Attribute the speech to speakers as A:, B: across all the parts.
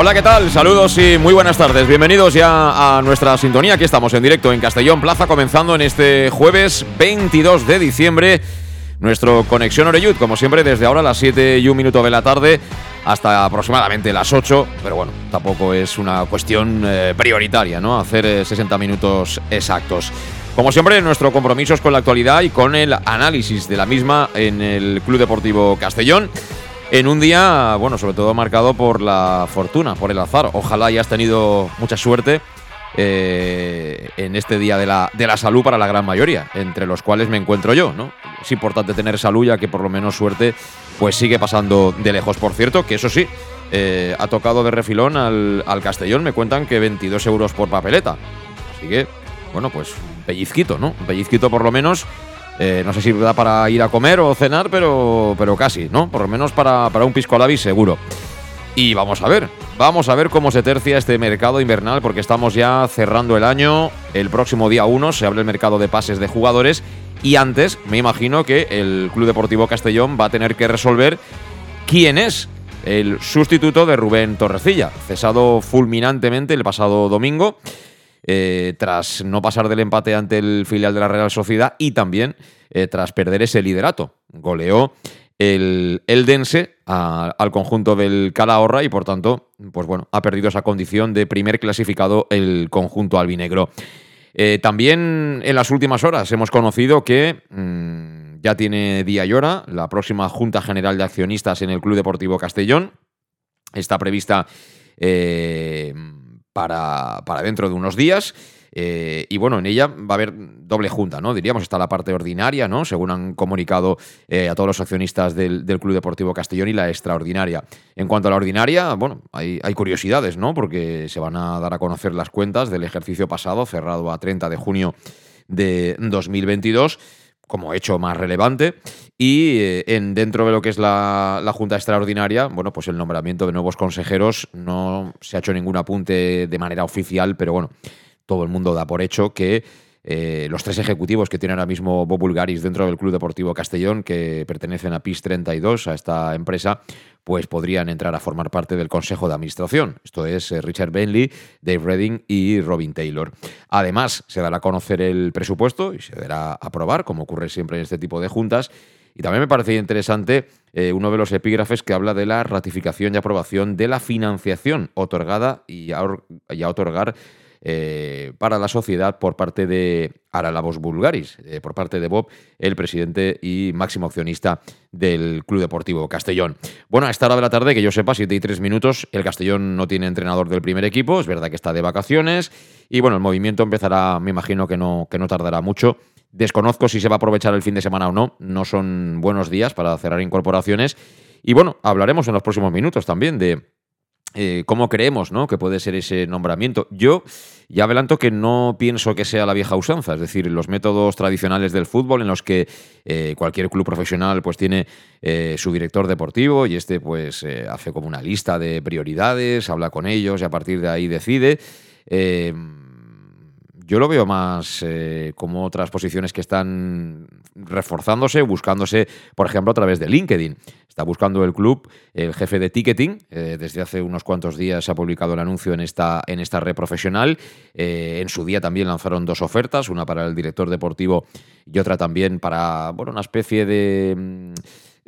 A: Hola, ¿qué tal? Saludos y muy buenas tardes. Bienvenidos ya a nuestra sintonía. Aquí estamos en directo en Castellón Plaza, comenzando en este jueves 22 de diciembre. Nuestro Conexión Oreyud, como siempre, desde ahora a las 7 y un minuto de la tarde hasta aproximadamente las 8. Pero bueno, tampoco es una cuestión eh, prioritaria, ¿no? Hacer 60 eh, minutos exactos. Como siempre, nuestro compromiso es con la actualidad y con el análisis de la misma en el Club Deportivo Castellón en un día, bueno, sobre todo marcado por la fortuna, por el azar. Ojalá hayas tenido mucha suerte eh, en este día de la, de la salud para la gran mayoría, entre los cuales me encuentro yo, ¿no? Es importante tener salud ya que por lo menos suerte pues sigue pasando de lejos. Por cierto, que eso sí, eh, ha tocado de refilón al, al, Castellón, me cuentan que 22 euros por papeleta. Así que, bueno, pues pellizquito, ¿no? Un pellizquito por lo menos eh, no sé si da para ir a comer o cenar, pero, pero casi, ¿no? Por lo menos para, para un pisco labi seguro. Y vamos a ver, vamos a ver cómo se tercia este mercado invernal, porque estamos ya cerrando el año. El próximo día 1 se abre el mercado de pases de jugadores. Y antes, me imagino que el Club Deportivo Castellón va a tener que resolver quién es el sustituto de Rubén Torrecilla, cesado fulminantemente el pasado domingo. Eh, tras no pasar del empate ante el filial de la Real Sociedad y también eh, tras perder ese liderato. Goleó el Eldense al conjunto del Calahorra y por tanto, pues bueno, ha perdido esa condición de primer clasificado el conjunto albinegro. Eh, también en las últimas horas hemos conocido que mm, ya tiene día y hora la próxima Junta General de Accionistas en el Club Deportivo Castellón. Está prevista para, para dentro de unos días. Eh, y bueno, en ella va a haber doble junta, ¿no? Diríamos, está la parte ordinaria, ¿no? Según han comunicado eh, a todos los accionistas del, Club Deportivo Castellón y la extraordinaria. En cuanto a la ordinaria, bueno, hay, hay, curiosidades, ¿no? Porque se van a dar a conocer las cuentas del ejercicio pasado, cerrado a 30 de junio de 2022 como hecho más relevante. Y eh, en, dentro de lo que es la, Junta Extraordinaria, bueno, pues el nombramiento de nuevos consejeros no se ha hecho ningún apunte de manera oficial, pero bueno, todo el mundo da por hecho que eh, los tres ejecutivos que tiene ahora mismo Bob Bulgaris dentro del Club Deportivo Castellón, que pertenecen a PIS 32, a esta empresa, pues podrían entrar a formar parte del Consejo de Administración. Esto es eh, Richard Bentley, Dave Redding y Robin Taylor. Además, se dará a conocer el presupuesto y se dará a aprobar, como ocurre siempre en este tipo de juntas. Y también me parece interesante eh, uno de los epígrafes que habla de la ratificación y aprobación de la financiación otorgada y a, y a otorgar eh, para la sociedad por parte de Aralavos Bulgaris, eh, por parte de Bob, el presidente y máximo accionista del Club Deportivo Castellón. Bueno, a esta hora de la tarde, que yo sepa, 7 y 3 minutos, el Castellón no tiene entrenador del primer equipo, es verdad que está de vacaciones y bueno, el movimiento empezará, me imagino que no, que no tardará mucho. Desconozco si se va a aprovechar el fin de semana o no, no son buenos días para cerrar incorporaciones. Y bueno, hablaremos en los próximos minutos también de eh, cómo creemos ¿no? que puede ser ese nombramiento. Yo ya adelanto que no pienso que sea la vieja usanza, es decir, los métodos tradicionales del fútbol en los que eh, cualquier club profesional pues tiene eh, su director deportivo y este pues hace como una lista de prioridades, habla con ellos y a partir de ahí decide. Yo lo veo más como otras posiciones que están reforzándose, buscándose, por ejemplo, a través de LinkedIn. Está buscando el club el jefe de ticketing. Eh, desde hace unos cuantos días se ha publicado el anuncio en esta, en esta red profesional. Eh, en su día también lanzaron dos ofertas, una para el director deportivo y otra también para bueno, una especie de...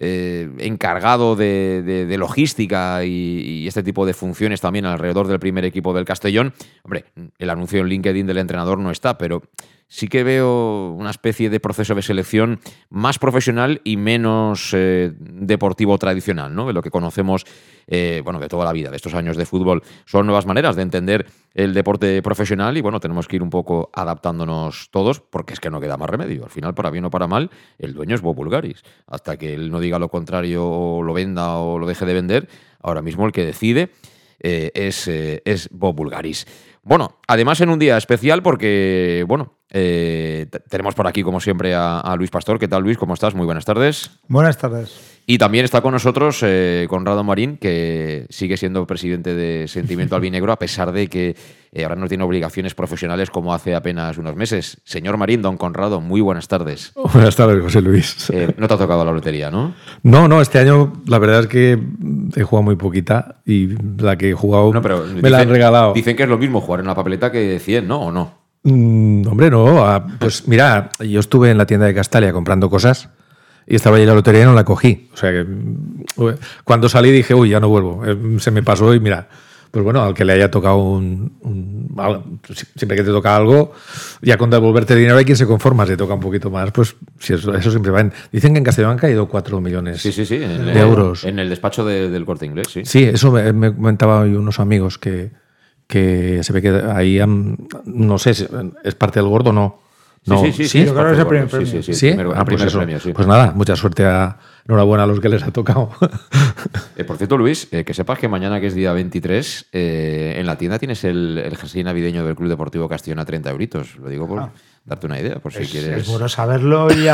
A: Eh, encargado de, logística y, este tipo de funciones también alrededor del primer equipo del Castellón. Hombre, el anuncio en LinkedIn del entrenador no está, pero sí que veo una especie de proceso de selección más profesional y menos eh, deportivo tradicional, ¿no? De lo que conocemos, eh, bueno, de toda la vida, de estos años de fútbol. Son nuevas maneras de entender el deporte profesional y, bueno, tenemos que ir un poco adaptándonos todos porque es que no queda más remedio. Al final, para bien o para mal, el dueño es Bob Bulgaris. Hasta que él no diga lo contrario o lo venda o lo deje de vender, ahora mismo el que decide eh, es, es Bob Bulgaris. Bueno, además en un día especial porque, bueno, eh, tenemos por aquí, como siempre, a, Luis Pastor. ¿Qué tal, Luis? ¿Cómo estás? Muy buenas tardes.
B: Buenas tardes.
A: Y también está con nosotros eh, Conrado Marín, que sigue siendo presidente de Sentimiento Albinegro, a pesar de que eh, ahora no tiene obligaciones profesionales como hace apenas unos meses. Señor Marín, don Conrado, muy buenas tardes.
C: Buenas tardes, José Luis.
A: no te ha tocado la lotería, ¿no?
C: No, no, este año la verdad es que he jugado muy poquita y la que he jugado me la han regalado.
A: Dicen que es lo mismo jugar en la papeleta que 100, ¿no? ¿O no?
C: Mm, hombre, no. Ah, pues mira, yo estuve en la tienda de Castalia comprando cosas y estaba ahí la lotería y no la cogí. O sea que cuando salí dije, uy, ya no vuelvo. Eh, se me pasó y mira, pues bueno, al que le haya tocado un, siempre que te toca algo, ya con devolverte dinero hay quien se conforma, si toca un poquito más, pues si eso, siempre va en, Dicen que en Castellón han caído 4 millones
A: sí, sí, sí,
C: de euros.
A: En el despacho del corte inglés, sí.
C: Sí, eso me, me comentaban unos amigos que, que se ve que ahí, no sé, es parte del gordo, no.
A: No, sí, sí, sí,
B: yo creo que es el primer premio.
A: Sí, sí, sí.
C: Ah, pues, premio, pues, nada, mucha suerte a. Enhorabuena a los que les ha tocado.
A: Eh, por cierto, Luis, eh, que sepas que mañana, que es día 23, eh, en la tienda tienes el, el jersey navideño del Club Deportivo Castellón a 30 euritos. Lo digo por, ah darte una idea, por si quieres.
B: Es bueno saberlo y,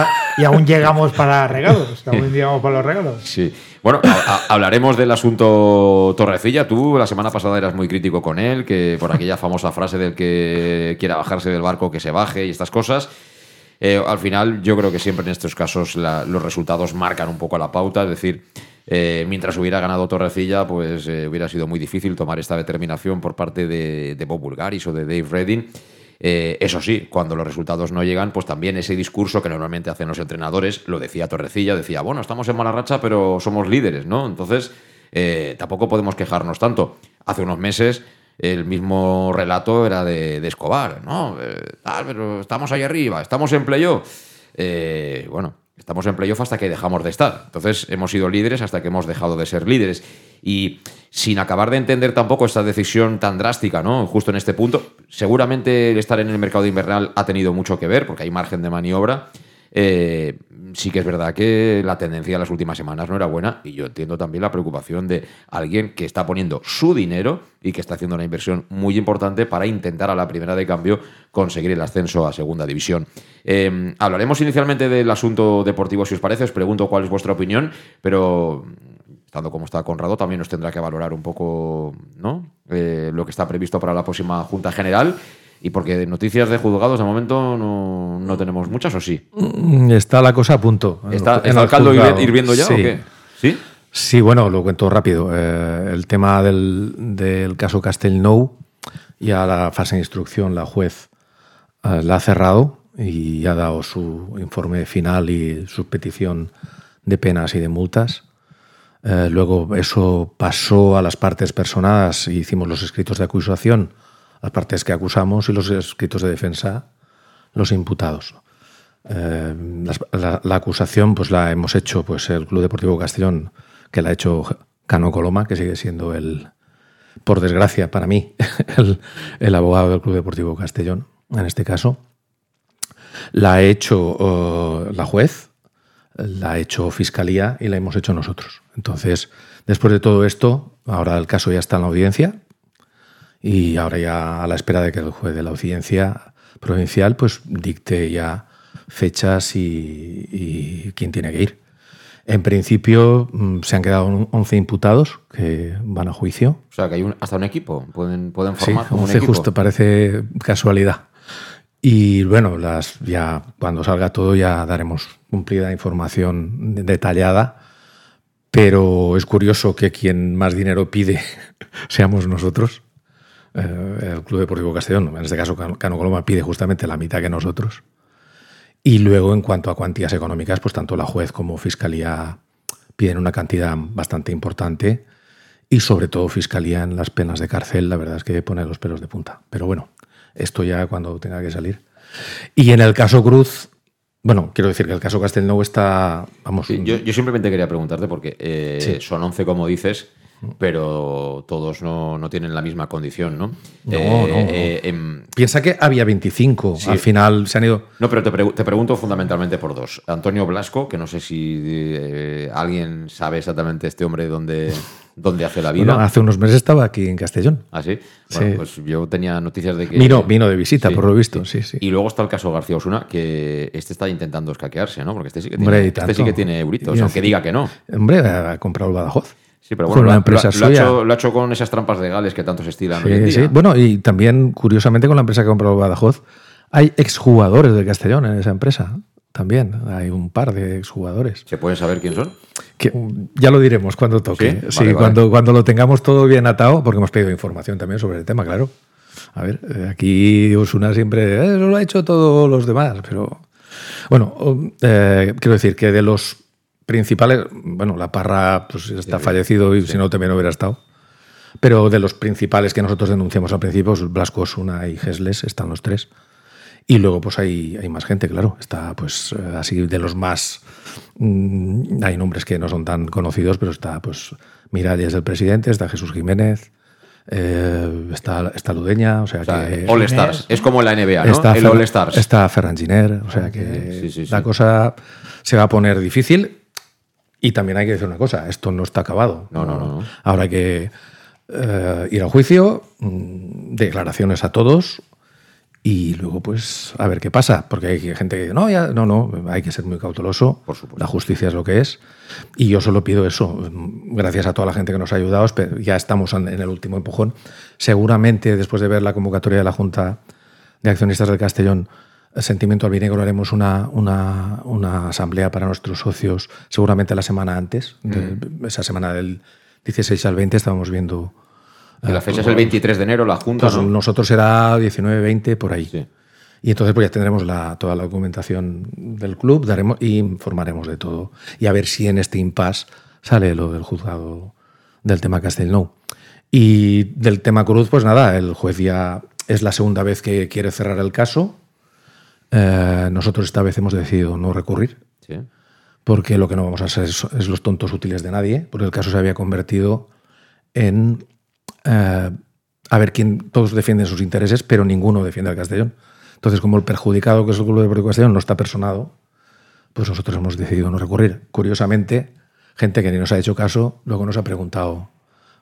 B: aún llegamos para regalos. Aún llegamos para los regalos.
A: Sí. Bueno, hablaremos del asunto Torrecilla. Tú la semana pasada eras muy crítico con él, que por aquella famosa frase del que quiera bajarse del barco, que se baje y estas cosas. Eh, al final, yo creo que siempre en estos casos los resultados marcan un poco la pauta. Es decir, eh, mientras hubiera ganado Torrecilla, pues eh, hubiera sido muy difícil tomar esta determinación por parte de, de Bob Bulgaris o de Dave Redding. Eh, eso sí, cuando los resultados no llegan, pues también ese discurso que normalmente hacen los entrenadores, lo decía Torrecilla, decía, bueno, estamos en mala racha, pero somos líderes, ¿no? Entonces, eh, tampoco podemos quejarnos tanto. Hace unos meses el mismo relato era de, Escobar, ¿no? Eh, pero estamos ahí arriba, estamos en playoff. bueno, estamos en playoff hasta que dejamos de estar. Entonces, hemos sido líderes hasta que hemos dejado de ser líderes. Y sin acabar de entender tampoco esta decisión tan drástica, ¿no? Justo en este punto, seguramente el estar en el mercado invernal ha tenido mucho que ver, porque hay margen de maniobra. Eh, sí que es verdad que la tendencia en las últimas semanas no era buena y yo entiendo también la preocupación de alguien que está poniendo su dinero y que está haciendo una inversión muy importante para intentar a la primera de cambio conseguir el ascenso a segunda división. Eh, hablaremos inicialmente del asunto deportivo si os parece, os pregunto cuál es vuestra opinión, pero estando como está Conrado, también nos tendrá que valorar un poco ¿no? Eh, lo que está previsto para la próxima Junta General. Y porque noticias de juzgados de momento no, tenemos muchas, ¿o sí?
C: Mm, está la cosa a punto.
A: ¿Está, el caldo hirviendo ya o qué?
C: ¿Sí? Sí, bueno, lo cuento rápido. Eh, el tema del, del caso Castelnou, ya la fase de instrucción, la juez eh, la ha cerrado y ha dado su informe final y su petición de penas y de multas. Eh, luego eso pasó a las partes personadas y hicimos los escritos de acusación, las partes que acusamos y los escritos de defensa, los imputados. Eh, la, acusación pues la hemos hecho pues el Club Deportivo Castellón, que la ha hecho Cano Coloma, que sigue siendo el, por desgracia para mí, el, abogado del Club Deportivo Castellón, en este caso. La ha hecho eh, la juez, la ha hecho Fiscalía y la hemos hecho nosotros. Entonces, después de todo esto, ahora el caso ya está en la audiencia y ahora ya a la espera de que el juez de la audiencia provincial pues dicte ya fechas y, quién tiene que ir. En principio mm, se han quedado 11 imputados que van a juicio.
A: O sea, que hay hasta un equipo, pueden, pueden formar
C: sí, 11 justo, parece casualidad. Y bueno, las, ya cuando salga todo ya daremos cumplida información detallada, pero es curioso que quien más dinero pide seamos nosotros. Eh, el Club Deportivo Castellón, en este caso Cano Coloma, pide justamente la mitad que nosotros. Y luego, en cuanto a cuantías económicas, pues tanto la juez como Fiscalía piden una cantidad bastante importante y sobre todo Fiscalía en las penas de cárcel, la verdad es que pone los pelos de punta. Pero bueno, esto ya cuando tenga que salir. Y en el caso Cruz, bueno, quiero decir que el caso Castelnou está, vamos,
A: Sí, yo, yo simplemente quería preguntarte porque eh,
C: Sí.
A: son 11 como dices, pero todos no, no tienen la misma condición, ¿no?
C: No,
A: Eh,
C: no,
A: eh, em,
C: piensa que había 25,
A: Sí.
C: al final se han ido...
A: no, pero te, pregu- te pregunto fundamentalmente por dos. Antonio Blasco, que no sé si eh, alguien sabe exactamente este hombre dónde, dónde hace la vida.
C: Bueno, hace unos meses estaba aquí en Castellón.
A: ¿Ah, sí? Bueno,
C: Sí.
A: pues yo tenía noticias de que...
C: Vino, vino de visita,
A: Sí,
C: por lo visto, sí, sí.
A: Y luego está el caso García Osuna, que este está intentando escaquearse, ¿no? Porque este sí que
C: Hombre,
A: tiene,
C: y
A: este sí que tiene euritos, aunque diga que no.
C: Hombre, ha comprado el Badajoz.
A: Sí, pero
C: Con
A: bueno,
C: una
A: lo,
C: empresa
A: lo- lo ha
C: suya.
A: hecho, lo ha hecho con esas trampas legales que tanto se estilan hoy en día.
C: sí. Bueno, y también, curiosamente, con la empresa que el Badajoz, hay exjugadores del Castellón en esa empresa. También hay un par de exjugadores.
A: ¿Se pueden saber quién son?
C: Que, mm, ya lo diremos cuando toque.
A: ¿Sí?
C: Sí,
A: Vale, vale.
C: cuando, cuando lo tengamos todo bien atado, porque hemos pedido información también sobre el tema, claro. A ver, eh, aquí Osuna siempre eh, eso lo ha hecho todos los demás, pero bueno, eh, quiero decir que de los principales, bueno, la Parra pues está fallecido y si no también hubiera estado. Pero de los principales que nosotros denunciamos al principio, pues, Blasco Osuna y Gesles, están los tres. Y luego, pues hay, hay más gente, claro. Está, pues, eh, así de los más. mm, hay nombres que no son tan conocidos, pero está, pues, Miralles del presidente, está Jesús Jiménez, eh, está, está Ludeña, o sea,
A: O sea,
C: que.
A: All Stars. Es como la NBA, ¿no?
C: Está
A: el
C: Fer-
A: All Stars.
C: Está Ferran Giner, o sea que
A: Sí, sí, sí.
C: la cosa se va a poner difícil. Y también hay que decir una cosa, esto no está acabado.
A: No, no, no,
C: hay que eh, ir a juicio, mm, declaraciones a todos y luego pues a ver qué pasa, porque hay gente que dice, no, ya, no, no, hay que ser muy cauteloso,
A: Por supuesto.
C: la justicia es lo que es y yo solo pido eso, gracias a toda la gente que nos ha ayudado, ya estamos en en el último empujón, seguramente después de ver la convocatoria de la Junta de Accionistas del Castellón, Sentimiento Albinegro haremos una, una, una asamblea para nuestros socios, seguramente la semana antes, de- esa semana del 16 al 20 estábamos viendo...
A: Y la fecha es el 23 de enero, la Junta,
C: Pues
A: ¿no?
C: nosotros será 19, 20, por ahí.
A: Sí.
C: Y entonces pues ya tendremos la, toda la documentación del club daremos, y informaremos de todo. Y a ver si en este impasse sale lo del juzgado del tema Castelnou. Y del tema Cruz, pues nada, el juez ya es la segunda vez que quiere cerrar el caso. Eh, nosotros esta vez hemos decidido no recurrir
A: Sí.
C: porque lo que no vamos a hacer es, es los tontos útiles de nadie, porque el caso se había convertido en eh, a ver quién todos defienden sus intereses, pero ninguno defiende al Castellón. Entonces, como el perjudicado que es el Club Deportivo Castellón no está personado, pues nosotros hemos decidido no recurrir. Curiosamente, gente que ni nos ha hecho caso, luego nos ha preguntado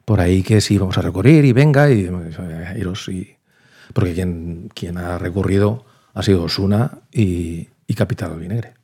C: por ahí que si vamos a recurrir y venga, y eh, iros y porque quien, quien ha recurrido ha sido Osuna y, y Capital Albinegre.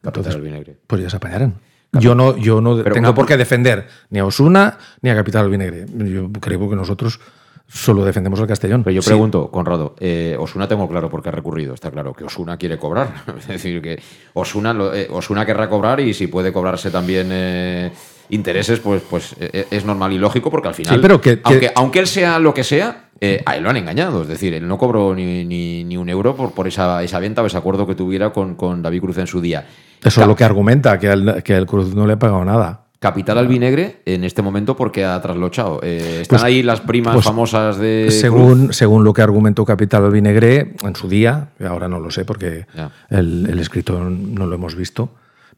A: Capital Albinegre.
C: Pues ya se apañarán. Yo no, yo no
A: Pero
C: tengo
A: una-
C: por qué defender ni a Osuna ni a Capital Albinegre. Yo creo que nosotros solo defendemos al Castellón.
A: Pero yo
C: Sí.
A: pregunto, Conrado, eh, Osuna tengo claro por qué ha recurrido. Está claro que Osuna quiere cobrar. Es decir, que Osuna, eh, Osuna querrá cobrar y si puede cobrarse también eh, intereses, pues, pues eh, es normal y lógico porque al final,
C: Sí, pero que- que-
A: aunque, aunque él sea lo que sea, eh, a él lo han engañado. Es decir, él no cobró ni, ni- ni un euro por, por esa, esa venta o ese acuerdo que tuviera con, con David Cruz en su día.
C: Eso es lo que argumenta, que al, que al Cruz no le ha pagado nada.
A: Capital Albinegre en este momento porque ha traslochado. Eh, están
C: Pues-
A: ahí las primas
C: pues,
A: famosas de Cruz.
C: Según, según lo que argumentó Capital Albinegre en su día, ahora no lo sé porque el, el escrito no lo hemos visto,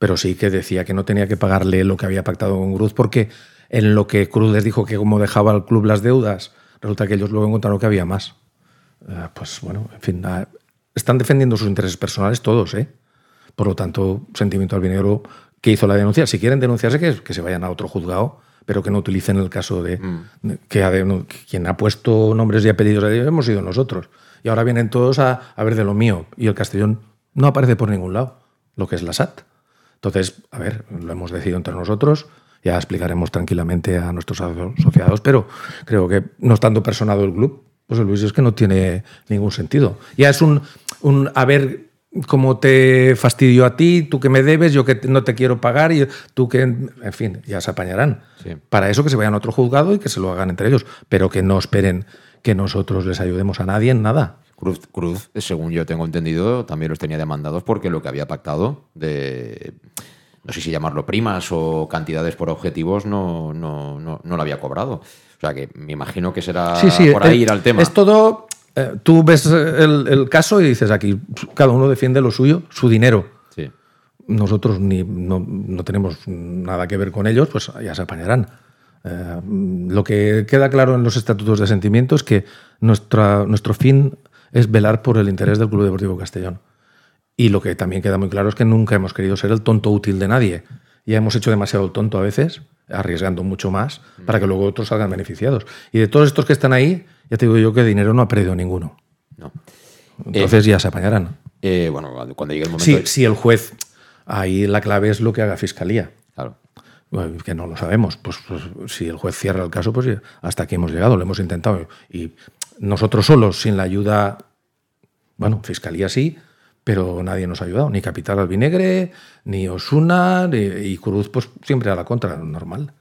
C: pero sí que decía que no tenía que pagarle lo que había pactado con Cruz porque en lo que Cruz les dijo que como dejaba al club las deudas, resulta que ellos luego encontraron que había más. Eh, pues bueno, en fin, ah, están defendiendo sus intereses personales todos, ¿eh? Por lo tanto, Sentimiento Albinegro que hizo la denuncia, si quieren denunciarse, que, que se vayan a otro juzgado, pero que no utilicen el caso de, de- que, ha de- quien ha puesto nombres y apellidos a ellos hemos sido nosotros. Y ahora vienen todos a, a ver de lo mío. Y el Castellón no aparece por ningún lado, lo que es la SAT. Entonces, a ver, lo hemos decidido entre nosotros, ya explicaremos tranquilamente a nuestros aso- asociados, pero creo que no estando personado el club, pues Luis es que no tiene ningún sentido. Ya es un, un a ver cómo te fastidio a ti, tú que me debes, yo que no te quiero pagar y tú que, en fin, ya se apañarán.
A: Sí.
C: Para eso que se vayan a otro juzgado y que se lo hagan entre ellos, pero que no esperen que nosotros les ayudemos a nadie en nada.
A: Cruz, Cruz, según yo tengo entendido, también los tenía demandados porque lo que había pactado de, no sé si llamarlo primas o cantidades por objetivos, no, no, no, no lo había cobrado. O sea que me imagino que será
C: sí, sí,
A: por ahí
C: eh,
A: ir al tema.
C: Es todo eh, tú ves el, el caso y dices aquí, cada uno defiende lo suyo, su dinero.
A: Sí.
C: Nosotros ni, no, no tenemos nada que ver con ellos, pues ya se apañarán. Eh, lo que queda claro en los estatutos de sentimiento es que nuestra, nuestro fin es velar por el interés del Club Deportivo Castellón. Y lo que también queda muy claro es que nunca hemos querido ser el tonto útil de nadie. Ya hemos hecho demasiado el tonto a veces, arriesgando mucho más, para que luego otros salgan beneficiados. Y de todos estos que están ahí, ya te digo yo que dinero no ha perdido ninguno.
A: No.
C: Entonces ya se apañarán.
A: Eh, bueno, cuando llegue el momento.
C: Sí,
A: de-
C: sí, el juez, ahí la clave es lo que haga fiscalía.
A: Claro.
C: Bueno, que no lo sabemos. Pues, pues, si el juez cierra el caso, pues hasta aquí hemos llegado, lo hemos intentado. Y nosotros solos, sin la ayuda, bueno, fiscalía sí, pero nadie nos ha ayudado. Ni Capital Albinegre, ni Osuna, ni- y Cruz, pues siempre a la contra, normal.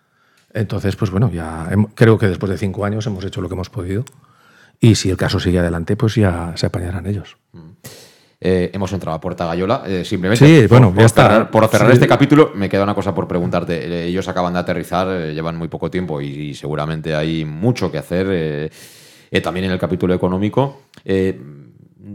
C: Entonces, pues bueno, ya creo que después de cinco años hemos hecho lo que hemos podido. Y si el caso sigue adelante, pues ya se apañarán ellos.
A: Eh, hemos entrado a Puerta Gallola. eh, simplemente,
C: Sí,
A: por-
C: bueno,
A: por,
C: ya está.
A: cerrar, por cerrar
C: Sí.
A: este capítulo, me queda una cosa por preguntarte. Eh, ellos acaban de aterrizar, llevan muy poco tiempo y, y seguramente hay mucho que hacer eh, eh, también en el capítulo económico. Eh,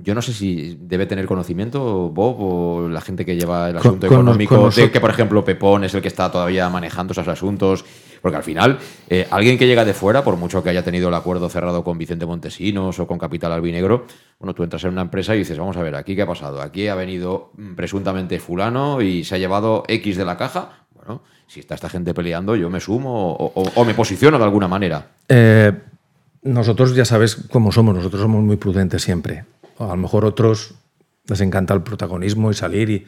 A: yo no sé si debe tener conocimiento Bob o la gente que lleva el asunto
C: con-
A: económico
C: con
A: de que, por ejemplo, Pepón es el que está todavía manejando esos asuntos. Porque al final, eh, alguien que llega de fuera, por mucho que haya tenido el acuerdo cerrado con Vicente Montesinos o con Capital Albinegro, bueno, tú entras en una empresa y dices, vamos a ver, ¿aquí qué ha pasado? Aquí ha venido mm, presuntamente fulano y se ha llevado X de la caja. Bueno, si está esta gente peleando, yo me sumo o, o- o me posiciono de alguna manera.
C: Eh, nosotros ya sabes cómo somos, nosotros somos muy prudentes siempre. A lo mejor otros les encanta el protagonismo y salir y eh,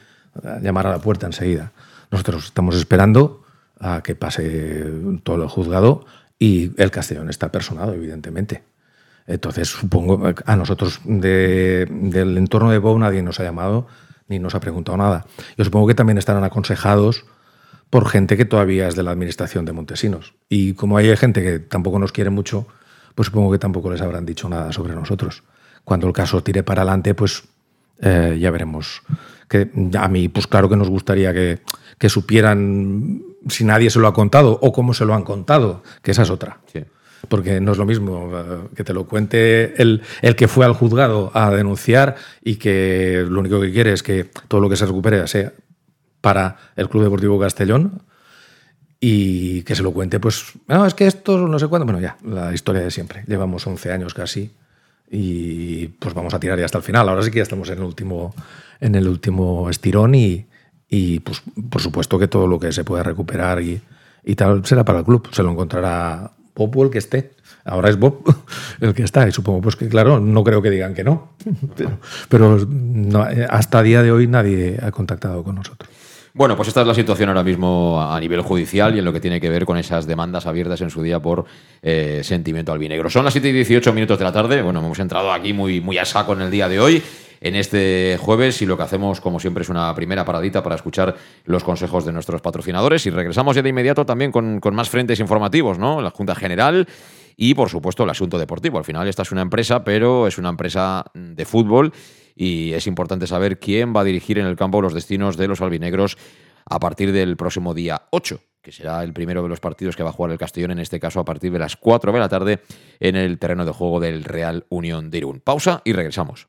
C: llamar a la puerta enseguida. Nosotros estamos esperando a que pase todo el juzgado y el Castellón está personado, evidentemente. Entonces, supongo, a nosotros de- del entorno de Bow nadie nos ha llamado ni nos ha preguntado nada. Yo supongo que también estarán aconsejados por gente que todavía es de la administración de Montesinos. Y como hay gente que tampoco nos quiere mucho, pues supongo que tampoco les habrán dicho nada sobre nosotros. Cuando el caso tire para adelante, pues eh, ya veremos. Que a mí, pues claro que nos gustaría que, que supieran si nadie se lo ha contado o cómo se lo han contado, que esa es otra.
A: Sí.
C: Porque no es lo mismo eh, que te lo cuente el, el que fue al juzgado a denunciar y que lo único que quiere es que todo lo que se recupere sea para el Club Deportivo Castellón y que se lo cuente, pues, no, es que esto no sé cuándo. Bueno, ya, la historia de siempre. Llevamos 11 años casi y pues vamos a tirar ya hasta el final. Ahora sí que ya estamos en el último, en el último estirón y, y pues por supuesto que todo lo que se pueda recuperar y, y tal será para el club. Se lo encontrará Bob o el que esté. Ahora es Bob el que está y supongo pues que claro, no creo que digan que no. Pero, pero no, eh, hasta día de hoy nadie ha contactado con nosotros.
A: Bueno, pues esta es la situación ahora mismo a nivel judicial y en lo que tiene que ver con esas demandas abiertas en su día por eh, sentimiento albinegro. Son las 7 y 18 minutos de la tarde. Bueno, hemos entrado aquí muy, muy a saco en el día de hoy, en este jueves, y lo que hacemos, como siempre, es una primera paradita para escuchar los consejos de nuestros patrocinadores. Y regresamos ya de inmediato también con, más frentes informativos, ¿no? La Junta General y, por supuesto, el asunto deportivo. Al final, esta es una empresa, pero es una empresa de fútbol y es importante saber quién va a dirigir en el campo los destinos de los albinegros a partir del próximo día 8, que será el primero de los partidos que va a jugar el Castellón, en este caso a partir de las 4 de la tarde en el terreno de juego del Real Unión de Irún. Pausa y regresamos.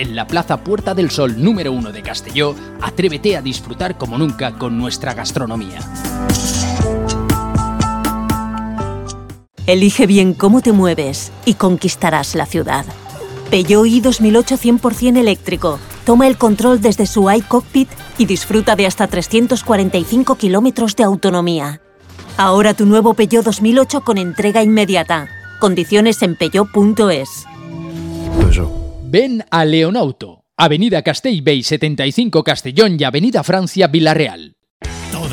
D: en la Plaza Puerta del Sol número 1 de Castelló, atrévete a disfrutar como nunca con nuestra gastronomía.
E: Elige bien cómo te mueves y conquistarás la ciudad. Peugeot i 2008 100% eléctrico. Toma el control desde su iCockpit y disfruta de hasta 345 kilómetros de autonomía. Ahora tu nuevo Peugeot 2008 con entrega inmediata. Condiciones en peugeot.es.
D: Ven a Leonauto, Avenida Castellbey 75 Castellón y Avenida Francia Villarreal.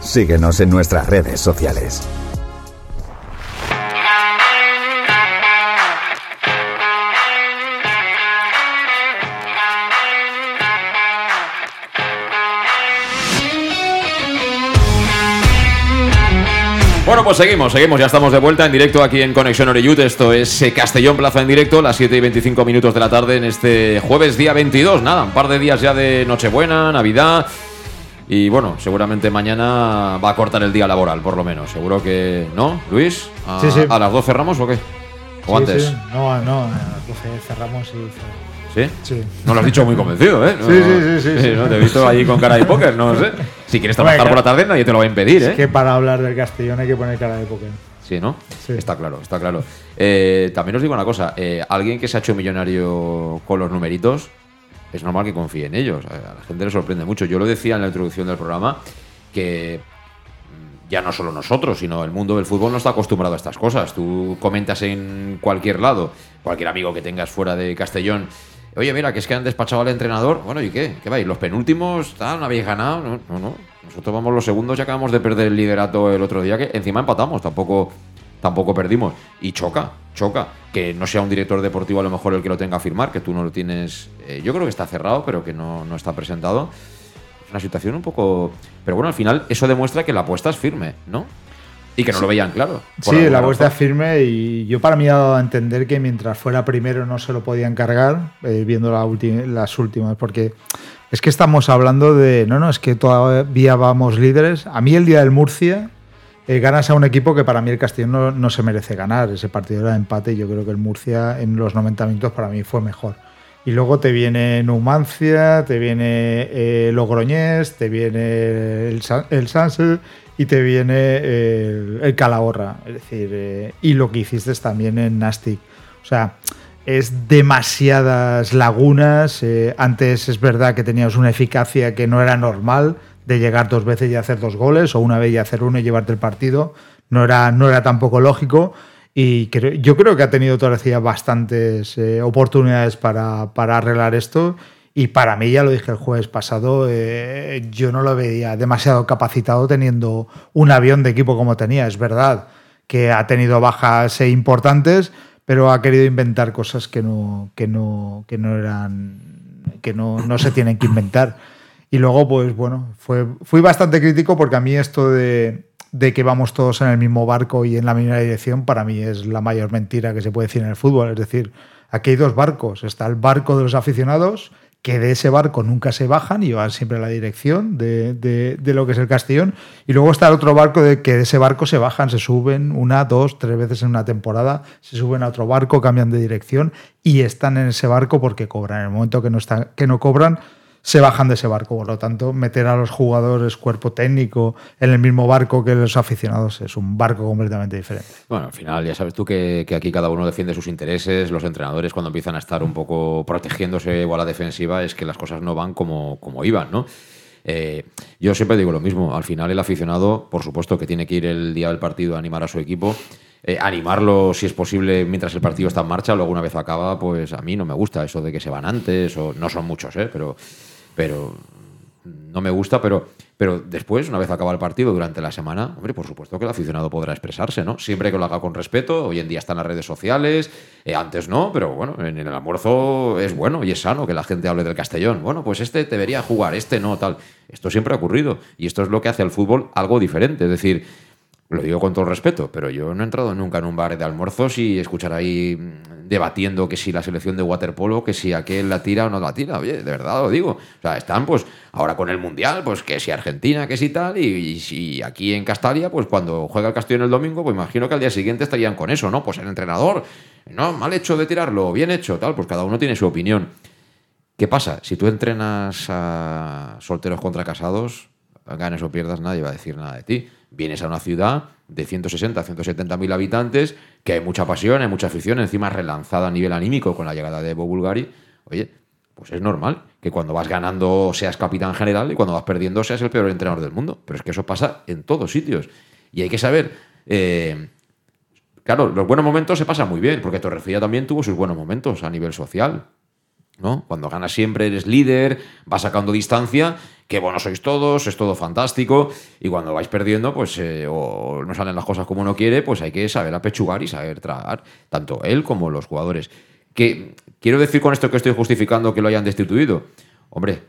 F: Síguenos en nuestras redes sociales.
A: Bueno, pues seguimos, seguimos. Ya estamos de vuelta en directo aquí en Conexión Oreyut. Esto es eh, Castellón Plaza en directo, las 7 y 25 minutos de la tarde en este jueves día 22. Nada, un par de días ya de Nochebuena, Navidad. Y bueno, seguramente mañana va a cortar el día laboral, por lo menos. Seguro que. ¿No, Luis? ¿A,
B: Sí, sí.
A: ¿a las 12 cerramos o qué? ¿O
B: Sí,
A: antes?
B: No, no, a las 12 cerramos y.
A: ¿Sí?
B: Sí.
A: No lo has dicho muy convencido, ¿eh? No,
B: Sí, sí, sí, sí.
A: ¿no? Te he visto ahí con cara de póker, no sé. Si quieres trabajar
B: Bueno,
A: por la tarde, nadie te lo va a impedir, ¿eh?
B: Es que para hablar del Castellón hay que poner cara de póker.
A: Sí, ¿no? Está claro, está claro. Eh, también os digo una cosa, eh, alguien que se ha hecho millonario con los numeritos, es normal que confíe en ellos. A la gente le sorprende mucho. Yo lo decía en la introducción del programa, que mm, ya no solo nosotros, sino el mundo del fútbol no está acostumbrado a estas cosas. Tú comentas en cualquier lado, cualquier amigo que tengas fuera de Castellón, oye, mira, que es que han despachado al entrenador. Bueno, ¿y qué? ¿Qué vais? ¿Los penúltimos? Tal, ¿No habéis ganado? No, no, no. Nosotros vamos los segundos y acabamos de perder el liderato el otro día, que encima empatamos, tampoco, tampoco perdimos. Y choca, choca. Que no sea un director deportivo a lo mejor el que lo tenga a firmar, que tú no lo tienes. eh, yo creo que está cerrado, pero que no, no está presentado. Es una situación un poco. Pero bueno, al final eso demuestra que la apuesta es firme, ¿no? Y que no lo veían claro.
B: Sí, la apuesta es firme y yo para mí ha dado a entender que mientras fuera primero no se lo podían cargar, eh, viendo la las últimas, porque es que estamos hablando de, no, no, es que todavía vamos líderes. A mí el día del Murcia eh, ganas a un equipo que para mí el Castellón no, se merece ganar. Ese partido era de empate y yo creo que el Murcia en los 90 minutos para mí fue mejor. Y luego te viene Numancia, te viene eh, te viene el, el y te viene el, el Calahorra. Es decir, eh, y lo que hiciste también en Nastic. O sea, es demasiadas lagunas. eh, antes es verdad que tenías una eficacia que no era normal de llegar dos veces y hacer dos goles, o una vez y hacer uno y llevarte el partido. No era, no era tampoco lógico. Y creo- yo creo que ha tenido todavía bastantes eh, oportunidades para, para arreglar esto. Y para mí, ya lo dije el jueves pasado, eh, yo no lo veía demasiado capacitado teniendo un avión de equipo como tenía. Es verdad que ha tenido bajas eh, importantes, pero ha querido inventar cosas que no, que no, que no eran, que no, no se tienen que inventar. Y luego, pues bueno, fui bastante crítico porque a mí esto de, que vamos todos en el mismo barco y en la misma dirección, para mí es la mayor mentira que se puede decir en el fútbol. Es decir, aquí hay dos barcos. Está el barco de los aficionados, que de ese barco nunca se bajan y van siempre a la dirección de, de- de lo que es el Castellón. Y luego está el otro barco de que de ese barco se bajan, se suben una, dos, tres veces en una temporada, se suben a otro barco, cambian de dirección y están en ese barco porque cobran. En el momento que no, están, que no cobran, se bajan de ese barco. Por lo tanto, meter a los jugadores, cuerpo técnico, en el mismo barco que los aficionados es un barco completamente diferente.
A: Bueno, al final ya sabes tú que, que aquí cada uno defiende sus intereses, los entrenadores cuando empiezan a estar un poco protegiéndose o a la defensiva es que las cosas no van como, como iban, ¿no? Eh, yo siempre digo lo mismo, al final el aficionado, por supuesto que tiene que ir el día del partido a animar a su equipo, eh, animarlo si es posible mientras el partido está en marcha, luego una vez acaba, pues a mí no me gusta eso de que se van antes, o no son muchos, ¿eh? pero, pero no me gusta, pero, pero después, una vez acaba el partido durante la semana, hombre, por supuesto que el aficionado podrá expresarse, ¿no? Siempre que lo haga con respeto. Hoy en día están las redes sociales, eh, antes no, pero bueno, en el almuerzo es bueno y es sano que la gente hable del Castellón. Bueno, pues este debería jugar, este no, tal. Esto siempre ha ocurrido y esto es lo que hace al fútbol algo diferente. Es decir, lo digo con todo el respeto, pero yo no he entrado nunca en un bar de almuerzos y escuchar ahí mm, debatiendo que si la selección de waterpolo, que si aquel la tira o no la tira. Oye, de verdad lo digo. O sea, están pues ahora con el Mundial, pues que si Argentina, que si tal, y, si aquí en Castalia, pues cuando juega el Castellón el domingo, pues imagino que al día siguiente estarían con eso, ¿no? Pues el entrenador, no, mal hecho de tirarlo, bien hecho, tal, pues cada uno tiene su opinión. ¿Qué pasa? Si tú entrenas a solteros contra casados, ganes o pierdas, nadie va a decir nada de ti. Vienes a una ciudad de 160, 170 mil habitantes, que hay mucha pasión, hay mucha afición, encima relanzada a nivel anímico con la llegada de Evo Bulgari. Oye, pues es normal que cuando vas ganando seas capitán general y cuando vas perdiendo seas el peor entrenador del mundo. Pero es que eso pasa en todos sitios. Y hay que saber. eh, claro, los buenos momentos se pasan muy bien, porque Torrecilla también tuvo sus buenos momentos a nivel social. ¿No? Cuando ganas siempre eres líder, vas sacando distancia, qué buenos sois todos, es todo fantástico, y cuando vais perdiendo, pues eh, o no salen las cosas como uno quiere, pues hay que saber apechugar y saber tragar, tanto él como los jugadores. Que quiero decir con esto que estoy justificando que lo hayan destituido. Hombre,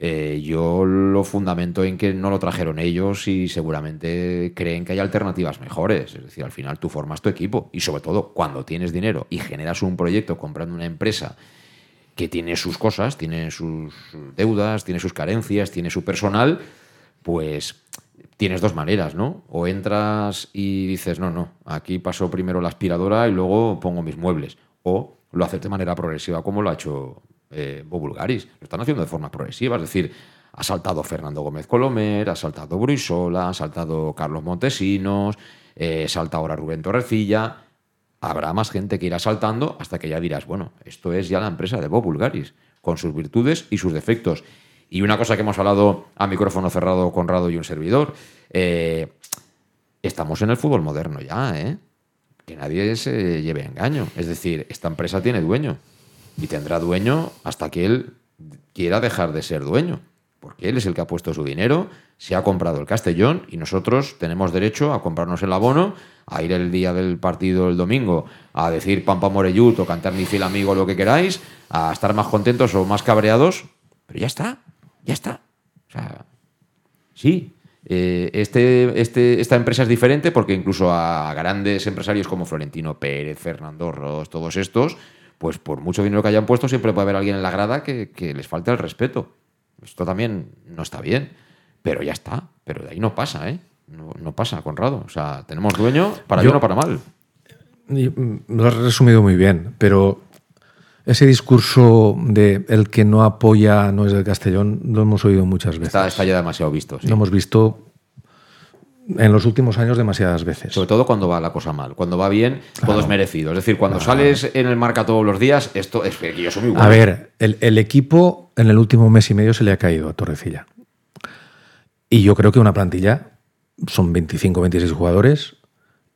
A: eh, yo lo fundamento en que no lo trajeron ellos y seguramente creen que hay alternativas mejores. Es decir, al final tú formas tu equipo y sobre todo cuando tienes dinero y generas un proyecto comprando una empresa que tiene sus cosas, tiene sus deudas, tiene sus carencias, tiene su personal, pues tienes dos maneras, ¿no? O entras y dices, no, no, aquí paso primero la aspiradora y luego pongo mis muebles. O lo haces de manera progresiva como lo ha hecho eh. Lo están haciendo de forma progresiva, es decir, ha saltado Fernando Gómez Colomer, ha saltado Bruisola, ha saltado Carlos Montesinos, eh, salta ahora Rubén Torrecilla. Habrá más gente que irá saltando hasta que ya dirás, bueno, esto es ya la empresa de Bobulgaris, con sus virtudes y sus defectos. Y una cosa que hemos hablado a micrófono cerrado Conrado y un servidor, eh, estamos en el fútbol moderno ya, ¿eh? Que nadie se lleve a engaño. Es decir, esta empresa tiene dueño y tendrá dueño hasta que él quiera dejar de ser dueño, porque él es el que ha puesto su dinero, se ha comprado el Castellón y nosotros tenemos derecho a comprarnos el abono, a ir el día del partido el domingo, a decir Pampa Morellut o cantar mi fiel amigo lo que queráis, a estar más contentos o más cabreados, pero ya está, ya está. O sea, sí, eh, este, este, esta empresa es diferente porque incluso a grandes empresarios como Florentino Pérez, Fernando Ross, todos estos, pues por mucho dinero que hayan puesto, siempre puede haber alguien en la grada que, les falte el respeto. Esto también no está bien, pero ya está. Pero de ahí no pasa, ¿eh? No, pasa, Conrado. O sea, tenemos dueño para bien o para mal.
C: Mm, lo has resumido muy bien, pero ese discurso de el que no apoya no es del Castellón lo hemos oído muchas veces.
A: Está, ya demasiado visto.
C: Lo hemos visto en los últimos años demasiadas veces.
A: Sobre todo cuando va la cosa mal. Cuando va bien, todo es merecido. Es decir, cuando sales en el marca todos los días, esto es que yo soy muy bueno.
C: A ver, el, equipo en el último mes y medio se le ha caído a Torrecilla. Y yo creo que una plantilla son 25, 26 jugadores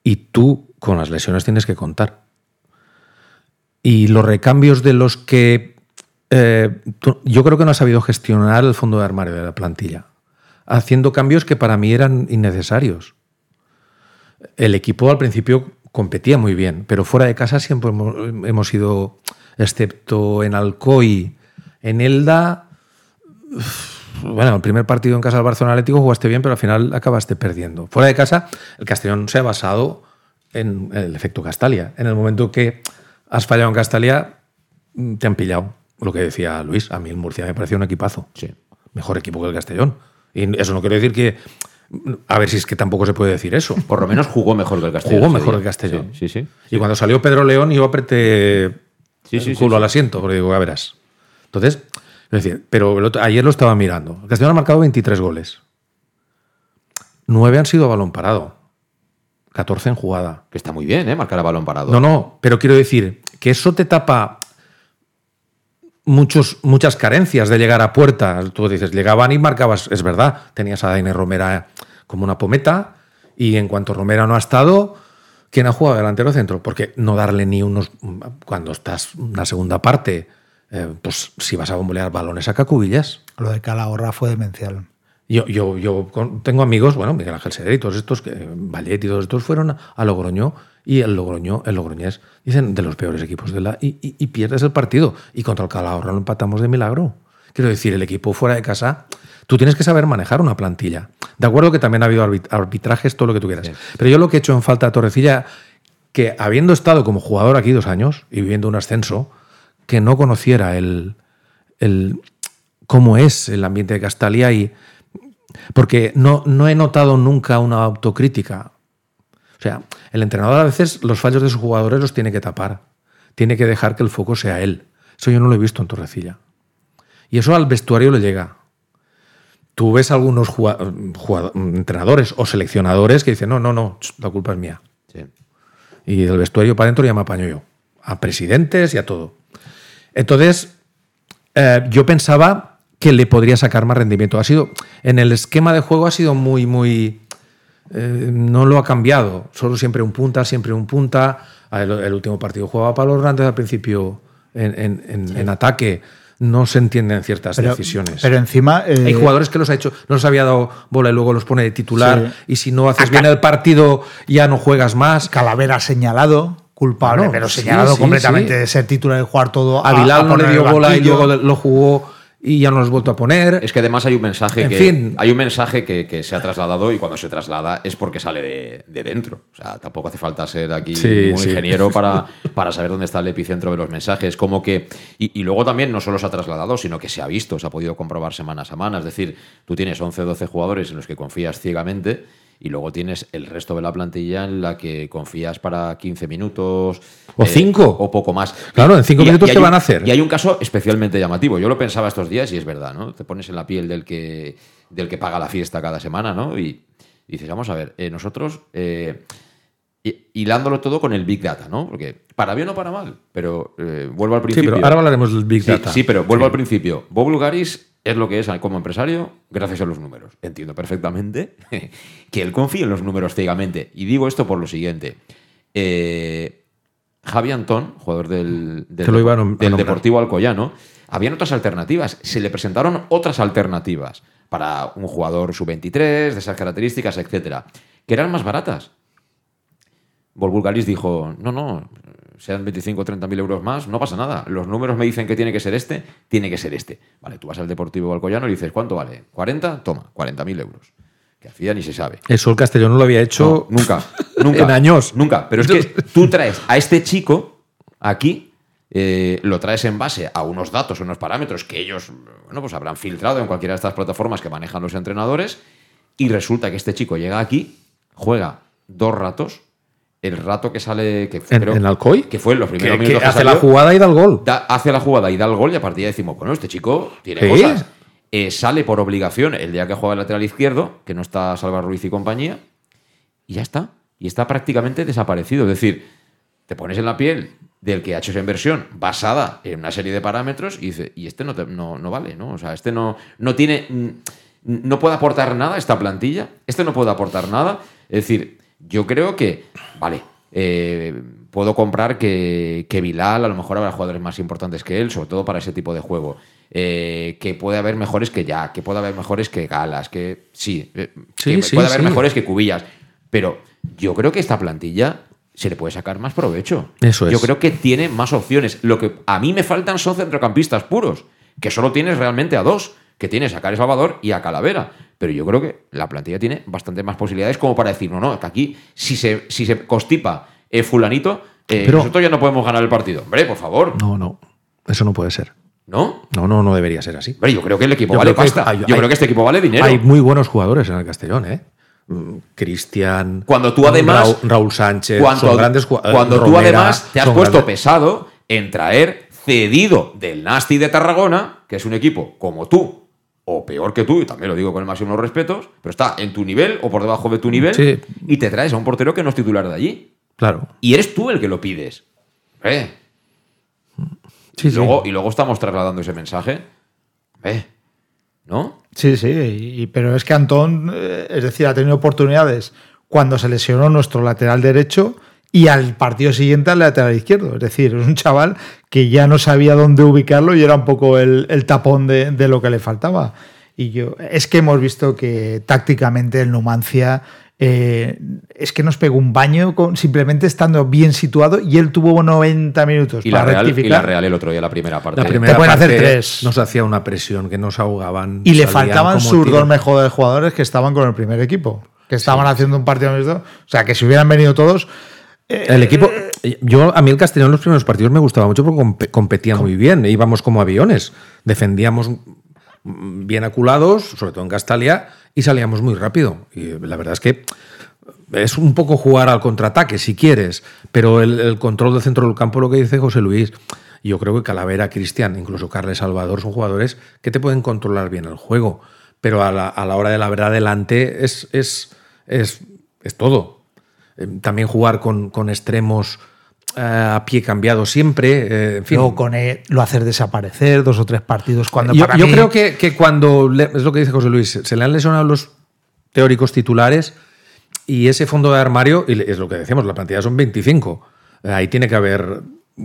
C: y tú con las lesiones tienes que contar. Y los recambios de los que... Eh, yo creo que no ha sabido gestionar el fondo de armario de la plantilla haciendo cambios que para mí eran innecesarios. El equipo al principio competía muy bien, pero fuera de casa siempre hemos, ido, excepto en Alcoy, en Elda. Bueno, el primer partido en casa del Barcelona Atlético jugaste bien, pero al final acabaste perdiendo. Fuera de casa, el Castellón se ha basado en el efecto Castalia. En el momento que has fallado en Castalia, te han pillado. Lo que decía Luis, a mí el Murcia me parecía un equipazo.
A: Sí.
C: Mejor equipo que el Castellón. Y eso no quiere decir que. A ver si es que tampoco se puede decir eso.
A: Por lo menos jugó mejor que el Castellón.
C: Jugó mejor que el Castellón.
A: Sí, sí,
C: Y cuando salió Pedro León, yo apreté sí, el culo al asiento, porque digo, a verás. Entonces, es decir, pero ayer lo estaba mirando. El Castellón ha marcado 23 goles. 9 han sido a balón parado. 14 en jugada.
A: Que está muy bien, ¿eh? Marcar a balón parado.
C: No, no, pero quiero decir que eso te tapa muchos, muchas carencias de llegar a puerta. Tú dices, llegaban y marcabas, es verdad, tenías a Daine Romera como una pometa y en cuanto Romera no ha estado, ¿quién ha jugado delantero centro? Porque no darle ni unos, cuando estás en la segunda parte, eh, pues si vas a bombolear balones a cacubillas.
B: Lo de Calahorra fue demencial.
C: Yo, yo, yo tengo amigos, bueno, Miguel Ángel Seder y todos estos, que, Vallet y todos estos fueron a Logroño y el Logroño, el Logroñés, dicen, de los peores equipos de la... Y, pierdes el partido. Y contra el Calahorra lo empatamos de milagro. Quiero decir, el equipo fuera de casa, tú tienes que saber manejar una plantilla. De acuerdo que también ha habido arbitrajes, todo lo que tú quieras. Pero yo lo que he hecho en falta a Torrecilla, que habiendo estado como jugador aquí dos años y viviendo un ascenso, que no conociera el, el cómo es el ambiente de Castalia y... Porque no, no he notado nunca una autocrítica o sea, el entrenador a veces los fallos de sus jugadores los tiene que tapar. Tiene que dejar que el foco sea él. Eso yo no lo he visto en Torrecilla. Y eso al vestuario le llega. Tú ves algunos entrenadores o seleccionadores que dicen, no, no, no, la culpa es mía. Y del vestuario para adentro ya me apaño yo. A presidentes y a todo. Entonces, eh, yo pensaba que le podría sacar más rendimiento. Ha sido, en el esquema de juego ha sido muy, muy, eh, no lo ha cambiado. Solo siempre un punta, siempre un punta. Ah, el, último partido jugaba Pablo Hernández al principio en, ataque. No se entienden ciertas decisiones.
B: Pero encima.
C: Eh, Hay jugadores que los ha hecho, no los había dado bola y luego los pone de titular. Y si no haces bien el partido, ya no juegas más.
B: Calavera señalado culpable, pero señalado completamente de ser titular y jugar todo.
C: A, no le dio bola y luego lo jugó y ya no los has vuelto a poner.
A: Es que además hay un mensaje
C: En
A: que
C: fin.
A: hay un mensaje que, que se ha trasladado y cuando se traslada es porque sale de, de dentro. O sea, tampoco hace falta ser aquí
C: Sí,
A: un
C: sí.
A: ingeniero para, para saber dónde está el epicentro de los mensajes. Como que. Y, y luego también no solo se ha trasladado, sino que se ha visto, se ha podido comprobar semana a semana. Es decir, tú tienes 11 o 12 jugadores en los que confías ciegamente. Y luego tienes el resto de la plantilla en la que confías para 15 minutos.
C: O cinco.
A: O poco más.
C: Claro, en cinco minutos,
A: hay
C: ¿qué
A: un-
C: van a hacer?
A: Y hay un caso especialmente llamativo. Yo lo pensaba estos días y es verdad, ¿no? Te pones en la piel del que, del que paga la fiesta cada semana, ¿no? Y, y dices, vamos a ver, eh, nosotros, eh, hi- hilándolo todo con el Big Data, ¿no? Porque para bien o para mal, pero eh, vuelvo al
C: Sí,
A: principio.
C: pero ahora hablaremos del Big
A: Sí,
C: Data.
A: Sí, pero vuelvo al principio. Bob Lugaris es lo que es como empresario gracias a los números. Entiendo perfectamente que él confía en los números ciegamente. Y digo esto por lo siguiente. Eh, Javi Antón, jugador del, del,
C: lo
A: del. Deportivo Alcoyano, habían otras alternativas. Se le presentaron otras alternativas para un jugador sub-23, de esas características, etcétera, que eran más baratas. Volvulgaris dijo, no, no, sean 25 o 30 mil euros más, no pasa nada. Los números me dicen que tiene que ser este, tiene que ser este. Vale, tú vas al Deportivo Alcoyano y dices, ¿cuánto vale? ¿40? Toma, 40 mil euros. Que hacía ni se sabe.
C: Eso el Castellón no lo había hecho
A: No, nunca, nunca.
C: en años.
A: Nunca. Pero es que tú traes a este chico aquí, eh, lo traes en base a unos datos, unos parámetros que ellos bueno, pues habrán filtrado en cualquiera de estas plataformas que manejan los entrenadores, y resulta que este chico llega aquí, juega dos ratos, el rato que sale. Que
C: ¿En- en Alcoy?
A: Que fue en los primeros
C: Que- que
A: minutos.
C: hace la jugada y da el gol.
A: Da- hace la jugada y da el gol, y a partir de ahí decimos, bueno, este chico tiene
C: Sí.
A: cosas. Eh, sale por obligación el día que juega el lateral izquierdo, que no está Salva Ruiz y compañía, y ya está. Y está prácticamente desaparecido. Es decir, te pones en la piel del que ha hecho esa inversión basada en una serie de parámetros y dice, y este no, te- no, no vale, ¿no? O sea, este no, no tiene. No puede aportar nada a esta plantilla. Este no puede aportar nada. Es decir, yo creo que, vale, eh, puedo comprar que, que Bilal a lo mejor habrá jugadores más importantes que él, sobre todo para ese tipo de juego. Eh, que puede haber mejores que Jack, que puede haber mejores que Galas, que sí, eh,
C: Sí,
A: que
C: sí,
A: puede haber
C: sí.
A: mejores que Cubillas. Pero yo creo que esta plantilla se le puede sacar más provecho.
C: Eso es.
A: Yo creo que tiene más opciones. Lo que a mí me faltan son centrocampistas puros, que solo tienes realmente a dos, que tienes a Care Salvador y a Calavera. Pero yo creo que la plantilla tiene bastante más posibilidades como para decir, no, no, que aquí si se, si se constipa eh, fulanito, eh,
C: Pero-
A: nosotros ya no podemos ganar el partido. Hombre, por favor.
C: No, no. Eso no puede ser.
A: ¿No?
C: No, no, no debería ser así.
A: Hombre, yo creo que el equipo
C: Yo
A: vale pasta.
C: hay-
A: yo
C: hay-
A: creo que este equipo vale dinero.
C: Hay muy buenos jugadores en el Castellón, ¿eh? Mm, Cristian.
A: Cuando tú además.
C: Raúl, Raúl Sánchez.
A: cuando,
C: son grandes
A: cuando tú además te has puesto
C: grandes-
A: pesado en traer cedido del Nasti de Tarragona, que es un equipo como tú, o peor que tú, y también lo digo con el máximo de los respetos, pero está en tu nivel o por debajo de tu nivel,
C: Sí.
A: y te traes a un portero que no es titular de allí.
C: Claro.
A: Y eres tú el que lo pides. Eh,
C: Sí,
A: y,
C: sí.
A: luego, y luego estamos trasladando ese mensaje. Eh, ¿No?
B: Sí, sí, y- pero es que Antón, eh, es decir, ha tenido oportunidades cuando se lesionó nuestro lateral derecho y al partido siguiente al lateral izquierdo. Es decir, es un chaval que ya no sabía dónde ubicarlo y era un poco el, el tapón de, de lo que le faltaba. Y yo, es que hemos visto que tácticamente el Numancia eh, es que nos pegó un baño con, simplemente estando bien situado y él tuvo 90 minutos
A: Y la,
B: para
A: Real, y
B: rectificar.
A: la Real el otro día, la primera parte.
C: La primera
B: pueden hacer tres.
C: Nos hacía una presión que nos ahogaban.
B: Y le faltaban sus dos mejores jugadores que estaban con el primer equipo, que estaban haciendo un partido. O sea, que si hubieran venido todos. Eh,
C: El equipo, yo a mí el Castellón en los primeros partidos me gustaba mucho porque compe- competía muy bien, íbamos como aviones, defendíamos bien aculados, sobre todo en Castalia, y salíamos muy rápido. Y la verdad es que es un poco jugar al contraataque, si quieres, pero el, el control del centro del campo, lo que dice José Luis, yo creo que Calavera, Cristian, incluso Carles Salvador son jugadores que te pueden controlar bien el juego, pero a la, a la hora de la verdad delante es, es, es, es todo. Eh, También jugar con, con extremos eh, a pie cambiado siempre, eh, en fin.
B: Luego con él lo hacer desaparecer dos o tres partidos cuando
C: Yo,
B: para
C: yo
B: mí-
C: creo que, que cuando, le- es lo que dice José Luis, se le han lesionado los teóricos titulares y ese fondo de armario, y es lo que decíamos, la plantilla son 25. Eh, Ahí tiene que haber,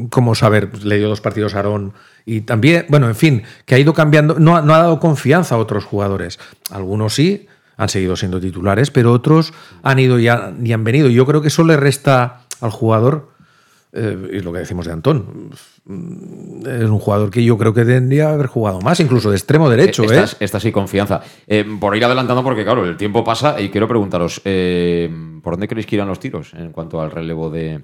C: como saber, le dio dos partidos a Aarón y también, bueno, en fin, que ha ido cambiando, no, no ha dado confianza a otros jugadores. Algunos sí, han seguido siendo titulares, pero otros han ido y han, y han venido. Yo creo que eso le resta al jugador eh, y lo que decimos de Antón, mm, es un jugador que yo creo que tendría haber jugado más, incluso de extremo derecho.
A: Esta,
C: ¿eh?
A: esta sí confianza. Eh, por ir adelantando, porque claro, el tiempo pasa y quiero preguntaros, eh, ¿por dónde queréis que irán los tiros en cuanto al relevo de,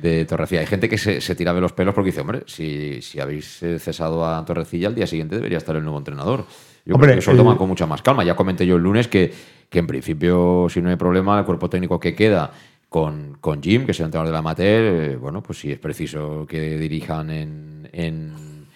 A: de Torrecilla? Hay gente que se, se tira de los pelos porque dice, hombre, si, si habéis eh, cesado a Torrecilla, al día siguiente debería estar el nuevo entrenador. Yo
B: Hombre,
A: creo que eso lo toman con mucha más calma. Ya comenté yo el lunes que, que en principio, si no hay problema, el cuerpo técnico que queda con, con Jim, que es el entrenador de la Amateur, eh, bueno, pues si es preciso que dirijan en, en,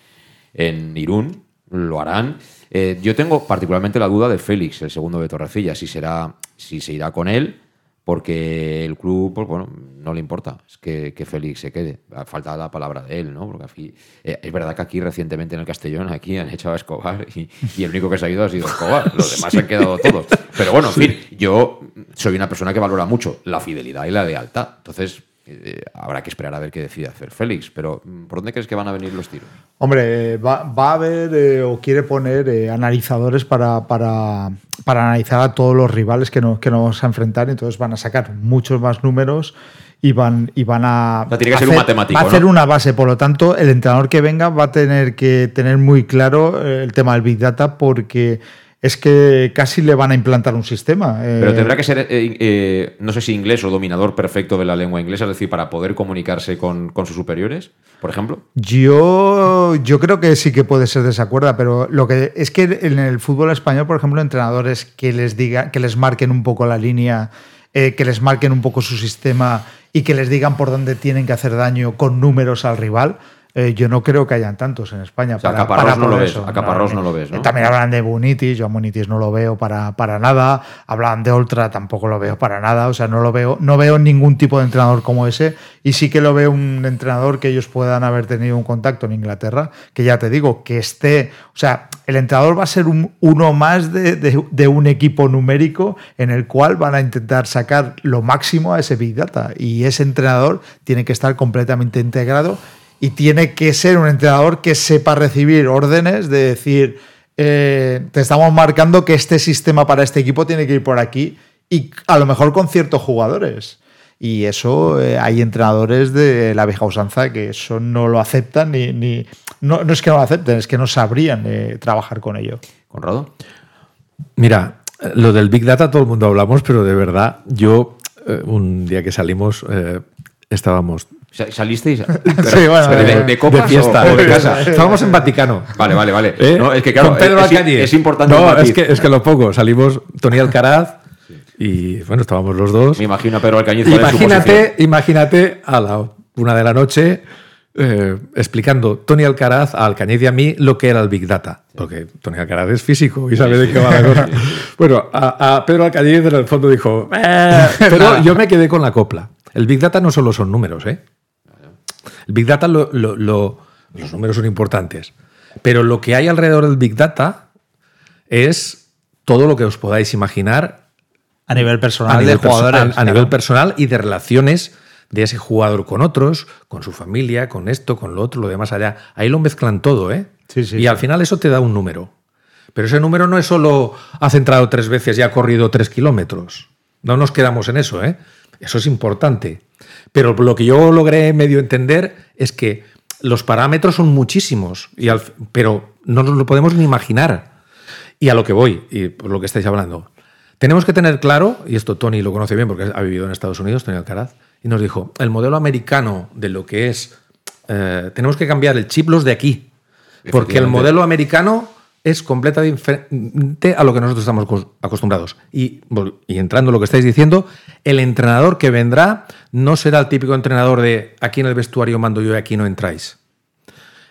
A: en Irún, lo harán. Eh, yo tengo particularmente la duda de Félix, el segundo de Torrecilla, si será, si se irá con él, porque el club, pues bueno, no le importa es que, que Félix se quede. Falta la palabra de él, ¿no? Porque aquí, eh, es verdad que aquí recientemente en el Castellón, aquí han echado a Escobar y, y el único que se ha ido ha sido Escobar. Los demás se han quedado todos. Pero bueno, en fin, yo soy una persona que valora mucho la fidelidad y la lealtad. Entonces, eh, habrá que esperar a ver qué decide hacer Félix. Pero, mm, ¿por dónde crees que van a venir los tiros?
B: Hombre, eh, va, va a haber eh, o quiere poner eh, analizadores para, para, para analizar a todos los rivales que nos, que nos vamos a enfrentar. Entonces van a sacar muchos más números y van, y van a.
A: O sea, tiene que ser un
B: hacer-
A: matemático,
B: Va a hacer
A: ¿no?
B: una base. Por lo tanto, el entrenador que venga va a tener que tener muy claro el tema del Big Data porque es que casi le van a implantar un sistema. eh,
A: Pero tendrá que ser, eh, eh, no sé si inglés o dominador perfecto de la lengua inglesa, es decir, para poder comunicarse con, con sus superiores, por ejemplo.
B: Yo, yo creo que sí que puede ser de esa cuerda, pero lo que es que en el fútbol español, por ejemplo, entrenadores que les diga, que les marquen un poco la línea, eh, que les marquen un poco su sistema y que les digan por dónde tienen que hacer daño con números al rival. Eh, yo no creo que hayan tantos en España.
A: O sea, a Caparrós no lo ves, Caparrós no lo ves, ¿no?
B: Eh, También hablan de Munitis, yo a Munitis no lo veo para, para nada. Hablan de Oltra, tampoco lo veo para nada. O sea, no lo veo, no veo ningún tipo de entrenador como ese. Y sí que lo veo un entrenador que ellos puedan haber tenido un contacto en Inglaterra, que ya te digo, que esté. O sea, el entrenador va a ser un- uno más de, de- de un equipo numérico en el cual van a intentar sacar lo máximo a ese Big Data. Y ese entrenador tiene que estar completamente integrado y tiene que ser un entrenador que sepa recibir órdenes de decir, eh, te estamos marcando que este sistema para este equipo tiene que ir por aquí y a lo mejor con ciertos jugadores. Y eso eh, hay entrenadores de la vieja usanza que eso no lo aceptan ni... ni no, no es que no lo acepten, es que no sabrían eh, trabajar con ello.
A: Conrado.
C: Mira, lo del Big Data todo el mundo hablamos, pero de verdad, yo eh, un día que salimos eh, estábamos
A: ¿Salisteis?
B: Sí, bueno,
A: de,
B: eh,
A: de copas
C: de fiesta,
A: o, o de casa?
C: Estábamos en Vaticano.
A: Vale, vale, vale.
C: ¿Eh?
A: No, es que claro,
C: Con Pedro
A: es, importante
C: No, es que, es que lo pongo. Salimos Tony Alcaraz y bueno, estábamos los dos.
A: Me imagino a Pedro Alcañiz
C: Imagínate, imagínate a la una de la noche eh, explicando Tony Alcaraz a Alcañiz y a mí lo que era el Big Data. Porque Tony Alcaraz es físico y sabe de qué va la cosa. Bueno, a, a Pedro Alcañiz en el fondo dijo, "Eh", pero yo me quedé con la copla. El Big Data no solo son números, ¿eh? El Big Data, lo- lo- lo- los números son importantes, pero lo que hay alrededor del Big Data es todo lo que os podáis imaginar
B: A nivel personal,
C: a nivel,
B: de jugadores.
C: perso- a- a
B: claro.
C: nivel personal y de relaciones de ese jugador con otros, con su familia, con esto, con lo otro, lo demás allá. Ahí lo mezclan todo, ¿eh?
B: Sí, sí,
C: y
B: sí.
C: al final eso te da un número. Pero ese número no es solo ha centrado tres veces y ha corrido tres kilómetros. No nos quedamos en eso, ¿eh? Eso es importante. Pero lo que yo logré medio entender es que los parámetros son muchísimos, y al- pero no nos lo podemos ni imaginar. Y a lo que voy, y por lo que estáis hablando. Tenemos que tener claro, y esto Tony lo conoce bien porque ha vivido en Estados Unidos, Tony Alcaraz, y nos dijo, el modelo americano de lo que es, eh, tenemos que cambiar el chip los de aquí, porque el modelo americano es completamente diferente a lo que nosotros estamos acos- acostumbrados. Y, entrando en lo que estáis diciendo, el entrenador que vendrá no será el típico entrenador de aquí en el vestuario mando yo y aquí no entráis.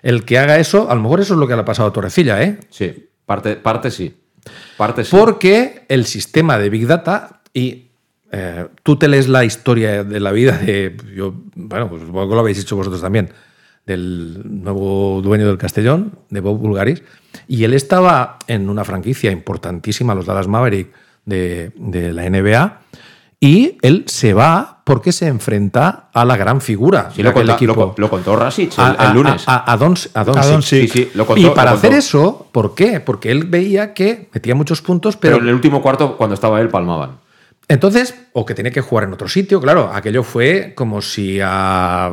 C: El que haga eso, a lo mejor eso es lo que le ha pasado a Torrecilla, ¿eh?
A: Sí, parte, parte sí. Parte sí.
C: Porque el sistema de Big Data y eh, tú te lees la historia de la vida de, yo, bueno, pues supongo que lo habéis hecho vosotros también, del nuevo dueño del Castellón, de Bob Bulgaris, y él estaba en una franquicia importantísima, los Dallas Maverick de, de la NBA, y él se va porque se enfrenta a la gran figura
A: Sí, lo, conta-
C: equipo.
A: lo, lo contó Rasic el,
C: A-
A: el
C: a-
A: lunes.
C: A, a, Don- a Doncic.
A: Sí, sí, lo contó,
C: y
A: lo
C: para
A: contó.
C: hacer eso, ¿por qué? Porque él veía que metía muchos puntos,
A: pero,
C: pero,
A: en el último cuarto, cuando estaba él, palmaban.
C: entonces, o que tenía que jugar en otro sitio, claro, aquello fue como si a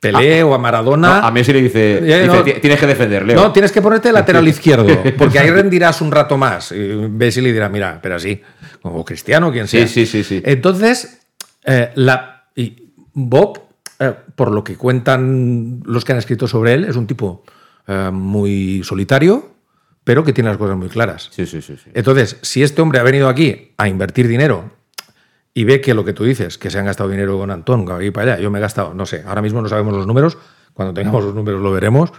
C: Pelé o a Maradona.
A: No, a Messi le dice,
C: Eh,
A: dice,
C: no.
A: "Ti- tienes que defender, Leo.
C: No, tienes que ponerte lateral izquierdo, porque ahí rendirás un rato más. Y Messi le dirá, mira, pero así, o Cristiano, quien sea.
A: Sí, sí, sí, sí.
C: Entonces, eh, la, y Bob, eh, por lo que cuentan los que han escrito sobre él, es un tipo eh, muy solitario, pero que tiene las cosas muy claras.
A: Sí, sí, sí, sí.
C: Entonces, si este hombre ha venido aquí a invertir dinero y ve que lo que tú dices, que se han gastado dinero con Antón, que aquí para allá, yo me he gastado, no sé, ahora mismo no sabemos los números, cuando tengamos los números lo veremos.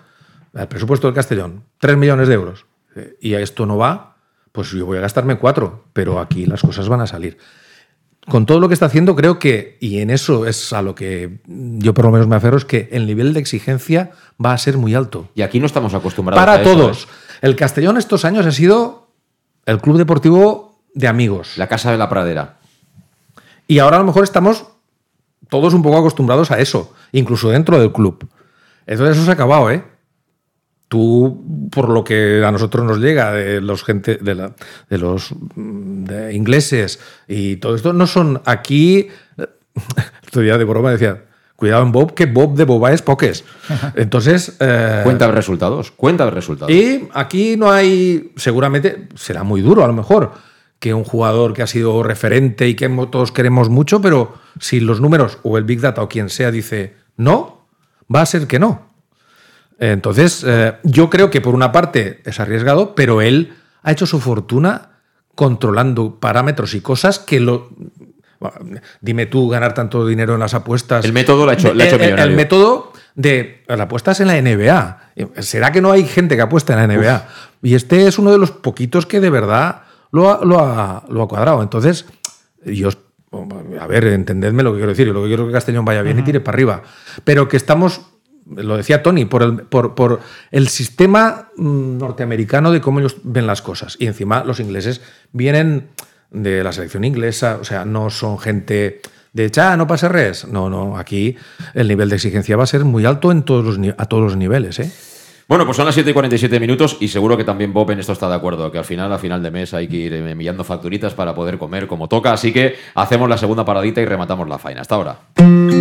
C: El presupuesto del Castellón, 3 millones de euros. Eh, Y a esto no va, pues yo voy a gastarme 4, pero aquí las cosas van a salir. Con todo lo que está haciendo, creo que, y en eso es a lo que yo por lo menos me aferro, es que el nivel de exigencia va a ser muy alto.
A: Y aquí no estamos acostumbrados
C: Para
A: a eso,
C: todos.
A: ¿eh?
C: El Castellón estos años ha sido el club deportivo de amigos.
A: La casa de la pradera.
C: Y ahora a lo mejor estamos todos un poco acostumbrados a eso, incluso dentro del club. Entonces eso se ha acabado, ¿eh? Tú, por lo que a nosotros nos llega de los gente, de, la- de los mm, de ingleses y todo esto, no son aquí. Otro día de broma decía, cuidado en Bob, que Bob de Boba es poques. Entonces. eh,
A: Cuenta de resultados. Cuenta de resultados.
C: y aquí no hay, seguramente será muy duro a lo mejor, que un jugador que ha sido referente y que todos queremos mucho, pero si los números o el Big Data o quien sea dice no, va a ser que no. Entonces, eh, yo creo que por una parte es arriesgado, pero él ha hecho su fortuna controlando parámetros y cosas que lo... Bueno, Dime tú ganar tanto dinero en las apuestas.
A: El método lo ha hecho- lo ha hecho
C: El- el- el
A: millonario.
C: método de las apuestas en la NBA. ¿Será que no hay gente que apuesta en la NBA? Y este es uno de los poquitos que de verdad lo ha, lo ha- lo ha cuadrado. Entonces, yo, a ver, entendedme lo que quiero decir. Yo lo que quiero es que Castellón vaya bien y tire para arriba. Pero que estamos, lo decía Tony, por el, por, por el sistema mm, norteamericano de cómo ellos ven las cosas. Y encima los ingleses vienen de la selección inglesa, o sea, no son gente de "Cha, no pasa res. No, no, aquí el nivel de exigencia va a ser muy alto en todos los, a todos los niveles. ¿eh?
A: Bueno, pues son las 7 y 47 minutos y seguro que también Bob en esto está de acuerdo, que al final, a final de mes hay que ir enviando facturitas para poder comer como toca, así que hacemos la segunda paradita y rematamos la faena. Hasta ahora.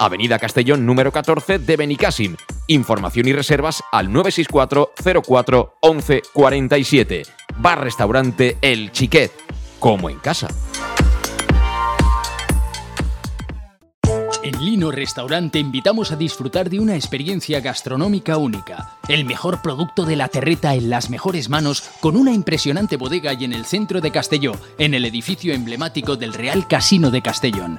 A: Avenida Castellón número 14 de Benicassim. Información y reservas al 964 04 11 47. Bar Restaurante El Chiquet, como en casa.
D: En Lino Restaurante invitamos a disfrutar de una experiencia gastronómica única. El mejor producto de la terreta en las mejores manos, con una impresionante bodega y en el centro de Castelló, en el edificio emblemático del Real Casino de Castellón.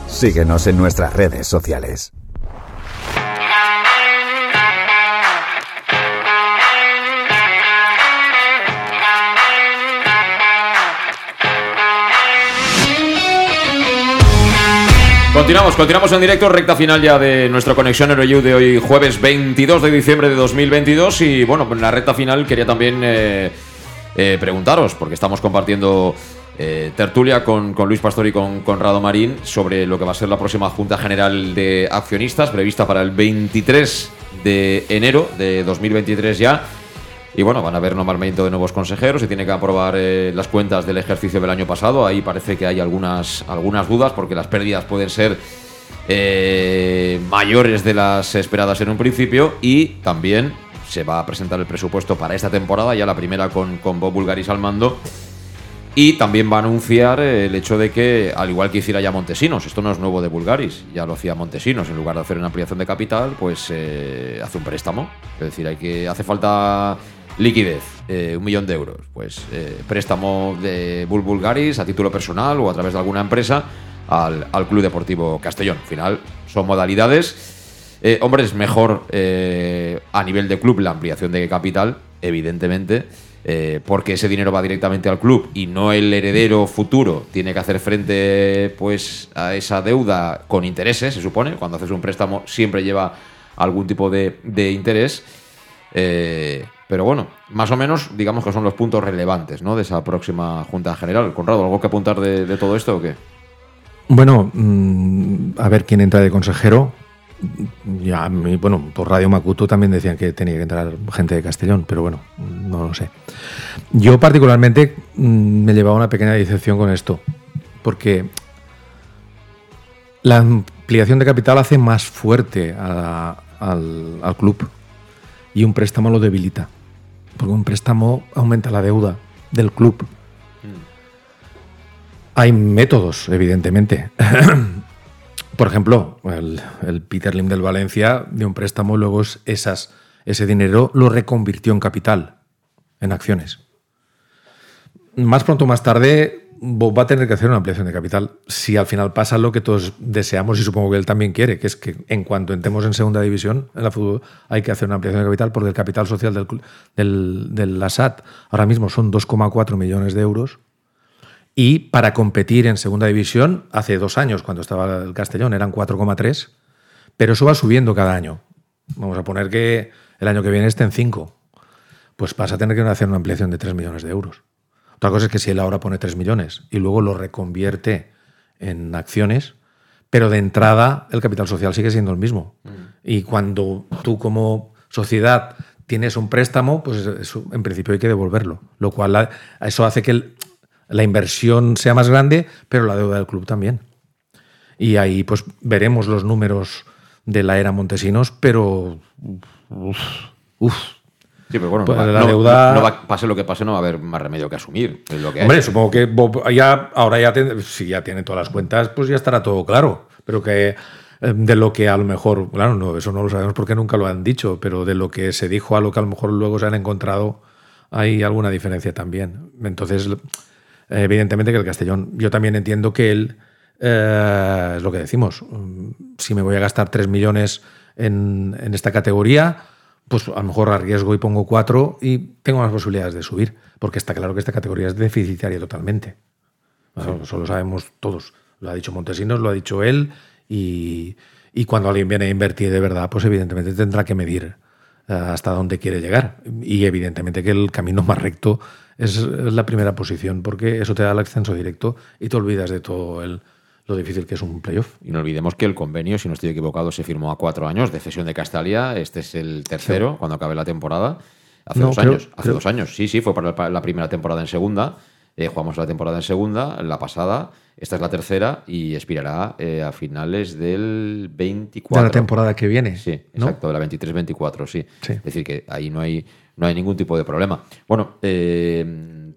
F: Síguenos en nuestras redes sociales.
A: Continuamos, continuamos en directo, recta final ya de nuestra conexión Euroyu de hoy, jueves 22 de diciembre de 2022. Y bueno, en la recta final quería también eh, eh, preguntaros, porque estamos compartiendo eh, tertulia con, Luis Pastor y con Conrado Marín sobre lo que va a ser la próxima Junta General de Accionistas, prevista para el 23 de enero de 2023 ya. Y bueno, van a haber nombramiento de nuevos consejeros, se tiene que aprobar eh, las cuentas del ejercicio del año pasado. Ahí parece que hay algunas, algunas dudas porque las pérdidas pueden ser eh, mayores de las esperadas en un principio y también se va a presentar el presupuesto para esta temporada, ya la primera con, con Bob Bulgaris al mando. Y también va a anunciar el hecho de que, al igual que hiciera ya Montesinos, esto no es nuevo de Bulgaris, ya lo hacía Montesinos, en lugar de hacer una ampliación de capital, pues eh, hace un préstamo. Es decir, hay que hace falta liquidez, eh, un millón de euros. Pues eh, préstamo de Bul Bulgaris a título personal o a través de alguna empresa al, al Club Deportivo Castellón. Al final son modalidades. Eh, hombre, es mejor eh, a nivel de club la ampliación de capital, evidentemente. Eh, porque ese dinero va directamente al club y no el heredero futuro tiene que hacer frente pues a esa deuda con intereses, se supone. Cuando haces un préstamo siempre lleva algún tipo de, de interés. Eh, Pero bueno, más o menos, digamos que son los puntos relevantes ¿no? de esa próxima Junta General. Conrado, ¿algo que apuntar de, todo esto o qué?
C: Bueno, mm, a ver quién entra de consejero. Ya, bueno, por Radio Macuto también decían que tenía que entrar gente de Castellón, pero bueno, no lo sé. Yo particularmente mm, me llevaba una pequeña decepción con esto, porque la ampliación de capital hace más fuerte a- al, al club y un préstamo lo debilita, porque un préstamo aumenta la deuda del club. Hay métodos, evidentemente. Por ejemplo, el, Peter Lim del Valencia dio un préstamo luego ese dinero lo reconvirtió en capital, en acciones. Más pronto o más tarde Bob va a tener que hacer una ampliación de capital si al final pasa lo que todos deseamos y supongo que él también quiere, que es que en cuanto entremos en segunda división en la fútbol hay que hacer una ampliación de capital porque el capital social del, del, del ASAT ahora mismo son 2,4 millones de euros y para competir en segunda división, hace dos años, cuando estaba el Castellón, eran 4,3, pero eso va subiendo cada año. Vamos a poner que el año que viene esté en 5. Pues vas a tener que hacer una ampliación de 3 millones de euros. Otra cosa es que si él ahora pone 3 millones y luego lo reconvierte en acciones, pero de entrada el capital social sigue siendo el mismo. Y cuando tú como sociedad tienes un préstamo, pues eso, en principio hay que devolverlo. Lo cual eso hace que el- la inversión sea más grande, pero la deuda del club también. Y ahí pues veremos los números de la era Montesinos, pero uf, uf.
A: Sí, pero bueno,
C: Pues
A: no va-
C: la deuda-
A: no va- pase lo que pase, no va a haber más remedio que asumir. Es lo que hay.
C: Hombre, supongo que Bob ya, ahora ya, ten- si ya tiene todas las cuentas, pues ya estará todo claro. Pero que eh, de lo que a lo mejor, claro, no, eso no lo sabemos porque nunca lo han dicho, pero de lo que se dijo a lo que a lo mejor luego se han encontrado, hay alguna diferencia también. Entonces, evidentemente que el Castellón, yo también entiendo que él, eh, es lo que decimos, mm, si me voy a gastar 3 millones en, en esta categoría, pues a lo mejor arriesgo y pongo 4 y tengo más posibilidades de subir, porque está claro que esta categoría es deficitaria totalmente. Eso lo sabemos todos. Lo ha dicho Montesinos, lo ha dicho él, y, y cuando alguien viene a invertir de verdad, pues evidentemente tendrá que medir hasta dónde quiere llegar. Y evidentemente que el camino más recto es la primera posición, porque eso te da el ascenso directo y te olvidas de todo el, lo difícil que es un playoff.
A: Y no olvidemos que el convenio, si no estoy equivocado, se firmó a cuatro años de cesión de Castalia. Este es el tercero,
C: Sí.
A: cuando acabe la temporada. Hace
C: No,
A: dos
C: creo-
A: años. Hace
C: creo-
A: dos años. Sí, sí, fue para la, la primera temporada en segunda. Eh, jugamos la temporada en segunda, la pasada. Esta es la tercera y expirará eh, a finales del 24.
C: De la temporada que viene.
A: Sí,
C: ¿no?
A: exacto, de la 23-24, sí.
C: Sí.
A: Es decir, que ahí no hay, no hay ningún tipo de problema. Bueno, eh,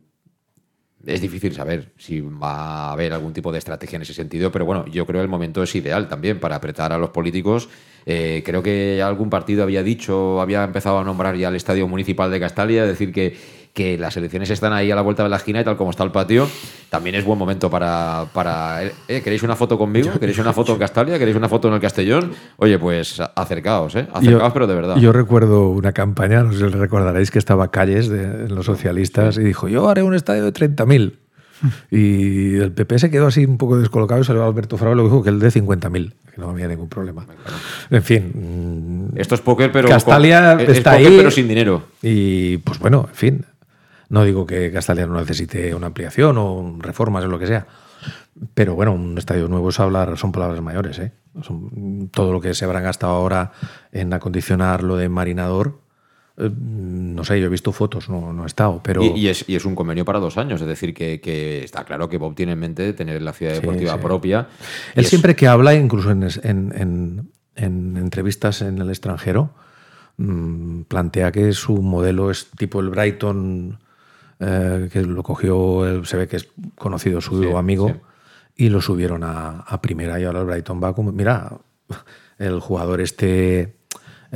A: es difícil saber si va a haber algún tipo de estrategia en ese sentido, pero bueno, yo creo que el momento es ideal también para apretar a los políticos. Eh, creo que algún partido había dicho, había empezado a nombrar ya el Estadio Municipal de Castalia, decir que, que las elecciones están ahí a la vuelta de la esquina y tal como está el patio, también es buen momento para... para eh, ¿Queréis una foto conmigo? ¿Queréis una foto en Castalia? ¿Queréis una foto en el Castellón? Oye, pues acercaos, ¿eh? Acercaos, pero de verdad.
C: Yo recuerdo una campaña, no sé si recordaréis, que estaba Calles de los socialistas y dijo, yo haré un estadio de 30.000. Y el PP se quedó así un poco descolocado y salió Alberto Frau y lo dijo que el de 50.000, que no había ningún problema. En fin.
A: Esto es póker, pero
C: Castalia
A: con- es
C: está
A: póker,
C: ahí.
A: pero sin dinero.
C: Y pues bueno, en fin. No digo que Castalia no necesite una ampliación o reformas o lo que sea. Pero bueno, un estadio nuevo es hablar, son palabras mayores. ¿eh? Son- todo lo que se habrán gastado ahora en acondicionar lo de Marinador, eh, no sé, yo he visto fotos, no, no he estado, pero...
A: Y, y es, y es un convenio para dos años, es decir, que, que está claro que Bob tiene en mente tener la ciudad deportiva
C: sí.
A: propia.
C: Él
A: es-
C: siempre que habla, incluso en, es- en- en- en entrevistas en el extranjero, mm, plantea que su modelo es tipo el Brighton, eh, que lo cogió, el- se ve que es conocido su
A: Sí,
C: amigo,
A: sí.
C: y lo subieron a, a primera y ahora el Brighton va como... Mira, el jugador este...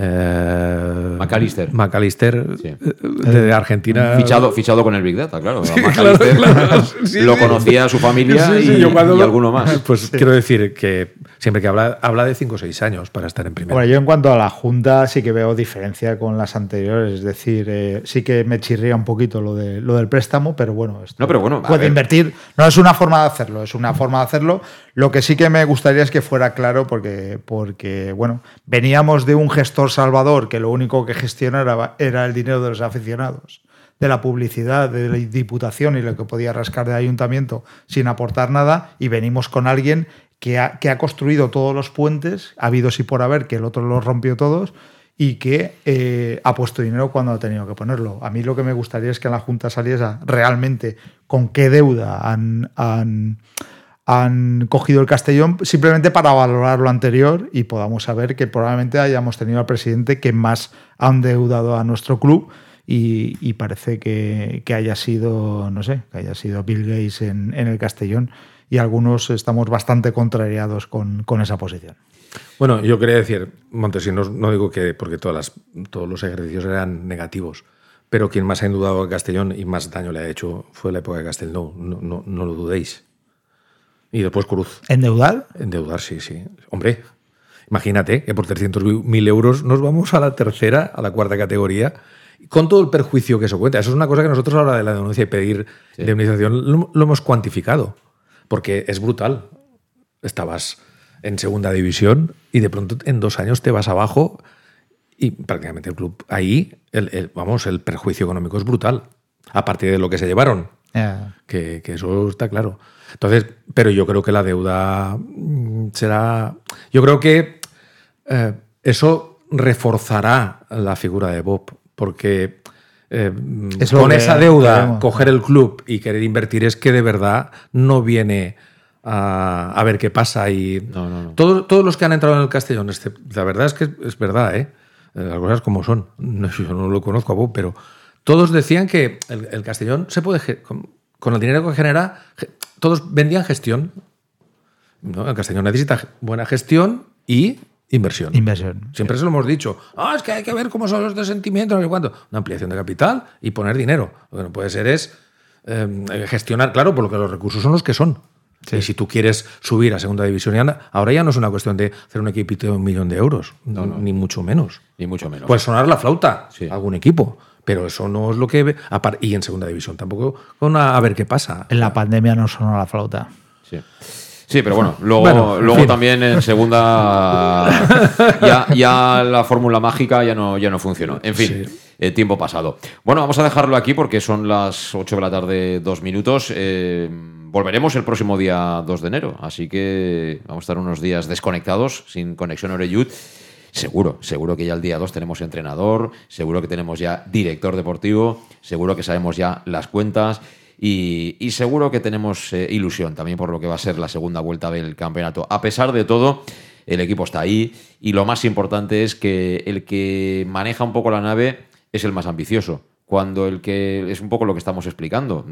C: eh,
A: McAllister.
C: McAllister,
A: Sí.
C: eh, de Argentina.
A: Fichado, fichado con el Big Data, claro.
C: Sí,
A: McAllister
C: claro, claro. Sí,
A: lo conocía su familia
C: Sí, sí,
A: y,
C: cuando
A: alguno más.
C: Pues quiero decir que siempre que habla, habla de 5 o 6 años para estar en primera.
B: Bueno, yo en cuanto a la Junta sí que veo diferencia con las anteriores, es decir, eh, sí que me chirría un poquito lo, de, lo del préstamo, pero bueno, esto
A: No, pero bueno,
B: puede
A: ver.
B: invertir. No es una forma de hacerlo, es una forma de hacerlo. Lo que sí que me gustaría es que fuera claro, porque, porque bueno, veníamos de un gestor salvador que lo único que gestionaba era el dinero de los aficionados de la publicidad de la diputación y lo que podía rascar del ayuntamiento sin aportar nada y venimos con alguien que ha, que ha construido todos los puentes, habidos y por haber, que el otro los rompió todos y que eh, ha puesto dinero cuando ha tenido que ponerlo. A mí lo que me gustaría es que la Junta saliese realmente con qué deuda han, han cogido el Castellón, simplemente para valorar lo anterior y podamos saber que probablemente hayamos tenido al presidente que más ha endeudado a nuestro club y, y parece que, que haya sido, no sé, que haya sido Bill Gates en, en el Castellón y algunos estamos bastante contrariados con, con esa posición.
C: Bueno, yo quería decir, Montesinos, no digo que porque todas las, todos los ejercicios eran negativos, pero quien más ha endeudado a Castellón y más daño le ha hecho fue la época de Castellón, no, no, no lo dudéis. Y después Cruz.
B: ¿Endeudar?
C: Endeudar, sí, sí. Hombre, imagínate que por 300.000 euros nos vamos a la tercera, a la cuarta categoría, con todo el perjuicio que eso cuenta. Eso es una cosa que nosotros a la hora de la denuncia y pedir indemnización lo, lo hemos cuantificado, porque es brutal. Estabas en segunda división y de pronto en dos años te vas abajo y prácticamente el club ahí, el, el- vamos, el perjuicio económico es brutal. Aparte de lo que se llevaron, Que, que eso está claro. Entonces, pero yo creo que la deuda mm, será. Yo creo que eh, eso reforzará la figura de Bob, porque eh,
B: Es lo
C: con esa deuda,
B: queremos.
C: coger el club y querer invertir es que de verdad no viene a, a ver qué pasa. Y Todos, todos los que han entrado en el Castellón, este- la verdad es que es verdad, ¿eh? las cosas como son. No, yo no lo conozco a Bob, pero todos decían que el, el Castellón se puede, con, con el dinero que genera, ge- todos vendían gestión. ¿no? El Castellón necesita buena gestión y inversión.
B: Inversión.
C: Siempre se lo hemos dicho. Ah, es que hay que ver cómo son los de sentimientos, no sé cuánto. Una ampliación de capital y poner dinero. Lo que no puede ser es eh, gestionar, claro, porque los recursos son los que son. Y si tú quieres subir a segunda división, y anda, ahora ya no es una cuestión de hacer un equipito de un millón de euros, ni mucho menos.
A: Ni mucho menos.
C: Puede sonar la flauta, algún equipo, pero eso no es lo que... Y en segunda división tampoco, con a, a ver qué pasa.
B: En la pandemia no sonó la flauta.
A: Sí. Sí, pero bueno, luego,
C: Bueno,
A: luego
C: fin.
A: también en segunda ya, ya la fórmula mágica ya no, ya no funcionó. En fin, eh, tiempo pasado. Bueno, vamos a dejarlo aquí porque son las 8 de la tarde, dos minutos. Eh, volveremos el próximo día 2 de enero, así que vamos a estar unos días desconectados, sin conexión Oreyud. Seguro, seguro que ya el día 2 tenemos entrenador, seguro que tenemos ya director deportivo, seguro que sabemos ya las cuentas y, seguro que tenemos eh, ilusión también por lo que va a ser la segunda vuelta del campeonato. A pesar de todo, el equipo está ahí y lo más importante es que el que maneja un poco la nave es el más ambicioso. Cuando el que es un poco lo que estamos explicando.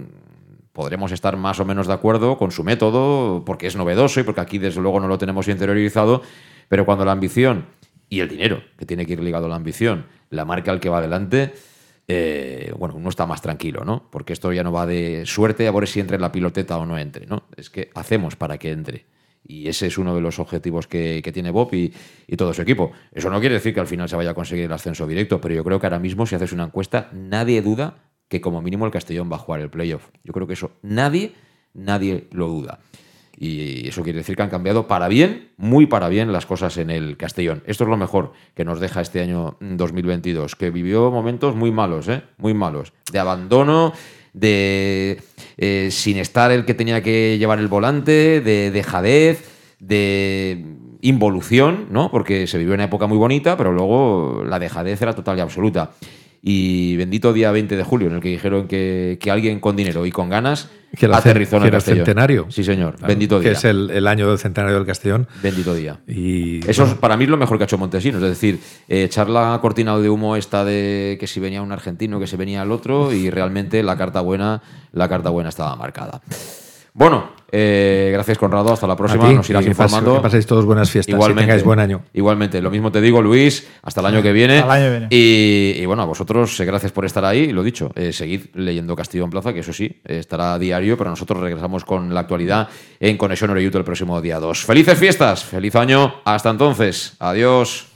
A: Podremos estar más o menos de acuerdo con su método, porque es novedoso y porque aquí desde luego no lo tenemos interiorizado, pero cuando la ambición y el dinero, que tiene que ir ligado a la ambición, la marca al que va adelante, eh, bueno, uno está más tranquilo, ¿no? Porque esto ya no va de suerte a ver si entre en la piloteta o no entre, ¿no? Es que hacemos para que entre. Y ese es uno de los objetivos que, que tiene Bob y, y todo su equipo. Eso no quiere decir que al final se vaya a conseguir el ascenso directo, pero yo creo que ahora mismo, si haces una encuesta, nadie duda que como mínimo el Castellón va a jugar el playoff. Yo creo que eso nadie, nadie lo duda. Y eso quiere decir que han cambiado para bien, muy para bien, las cosas en el Castellón. Esto es lo mejor que nos deja este año mm, 2022, que vivió momentos muy malos, ¿eh? muy malos, de abandono, de eh, sin estar el que tenía que llevar el volante, de dejadez, de involución, ¿no? Porque se vivió una época muy bonita, pero luego la dejadez era total y absoluta. Y bendito día 20 de julio, en el que dijeron que, que alguien con dinero y con ganas
C: Que
A: aterrizó en
C: que
A: el
C: era el centenario.
A: Sí, señor.
C: Claro,
A: Bendito
C: que
A: día.
C: es el, el año del centenario del Castellón.
A: Bendito día.
C: Y
A: Eso es, para mí es lo mejor que ha hecho Montesinos, es decir, eh, echar la cortina de humo esta de que si venía un argentino, que si venía el otro, y realmente la carta buena, la carta buena estaba marcada. Bueno, eh, gracias Conrado, hasta la próxima, nos irás informando.
C: que paséis todos buenas fiestas,
A: igualmente,
C: tengáis buen año.
A: Igualmente, lo mismo te digo Luis, hasta el año que viene.
B: Hasta el año que viene.
A: Y, y bueno, a vosotros, eh, gracias por estar ahí, lo dicho, eh, seguid leyendo Castillo en Plaza, que eso sí, eh, estará a diario, pero nosotros regresamos con la actualidad en Conexión Oreyuto el próximo día 2. Felices fiestas, feliz año, hasta entonces, adiós.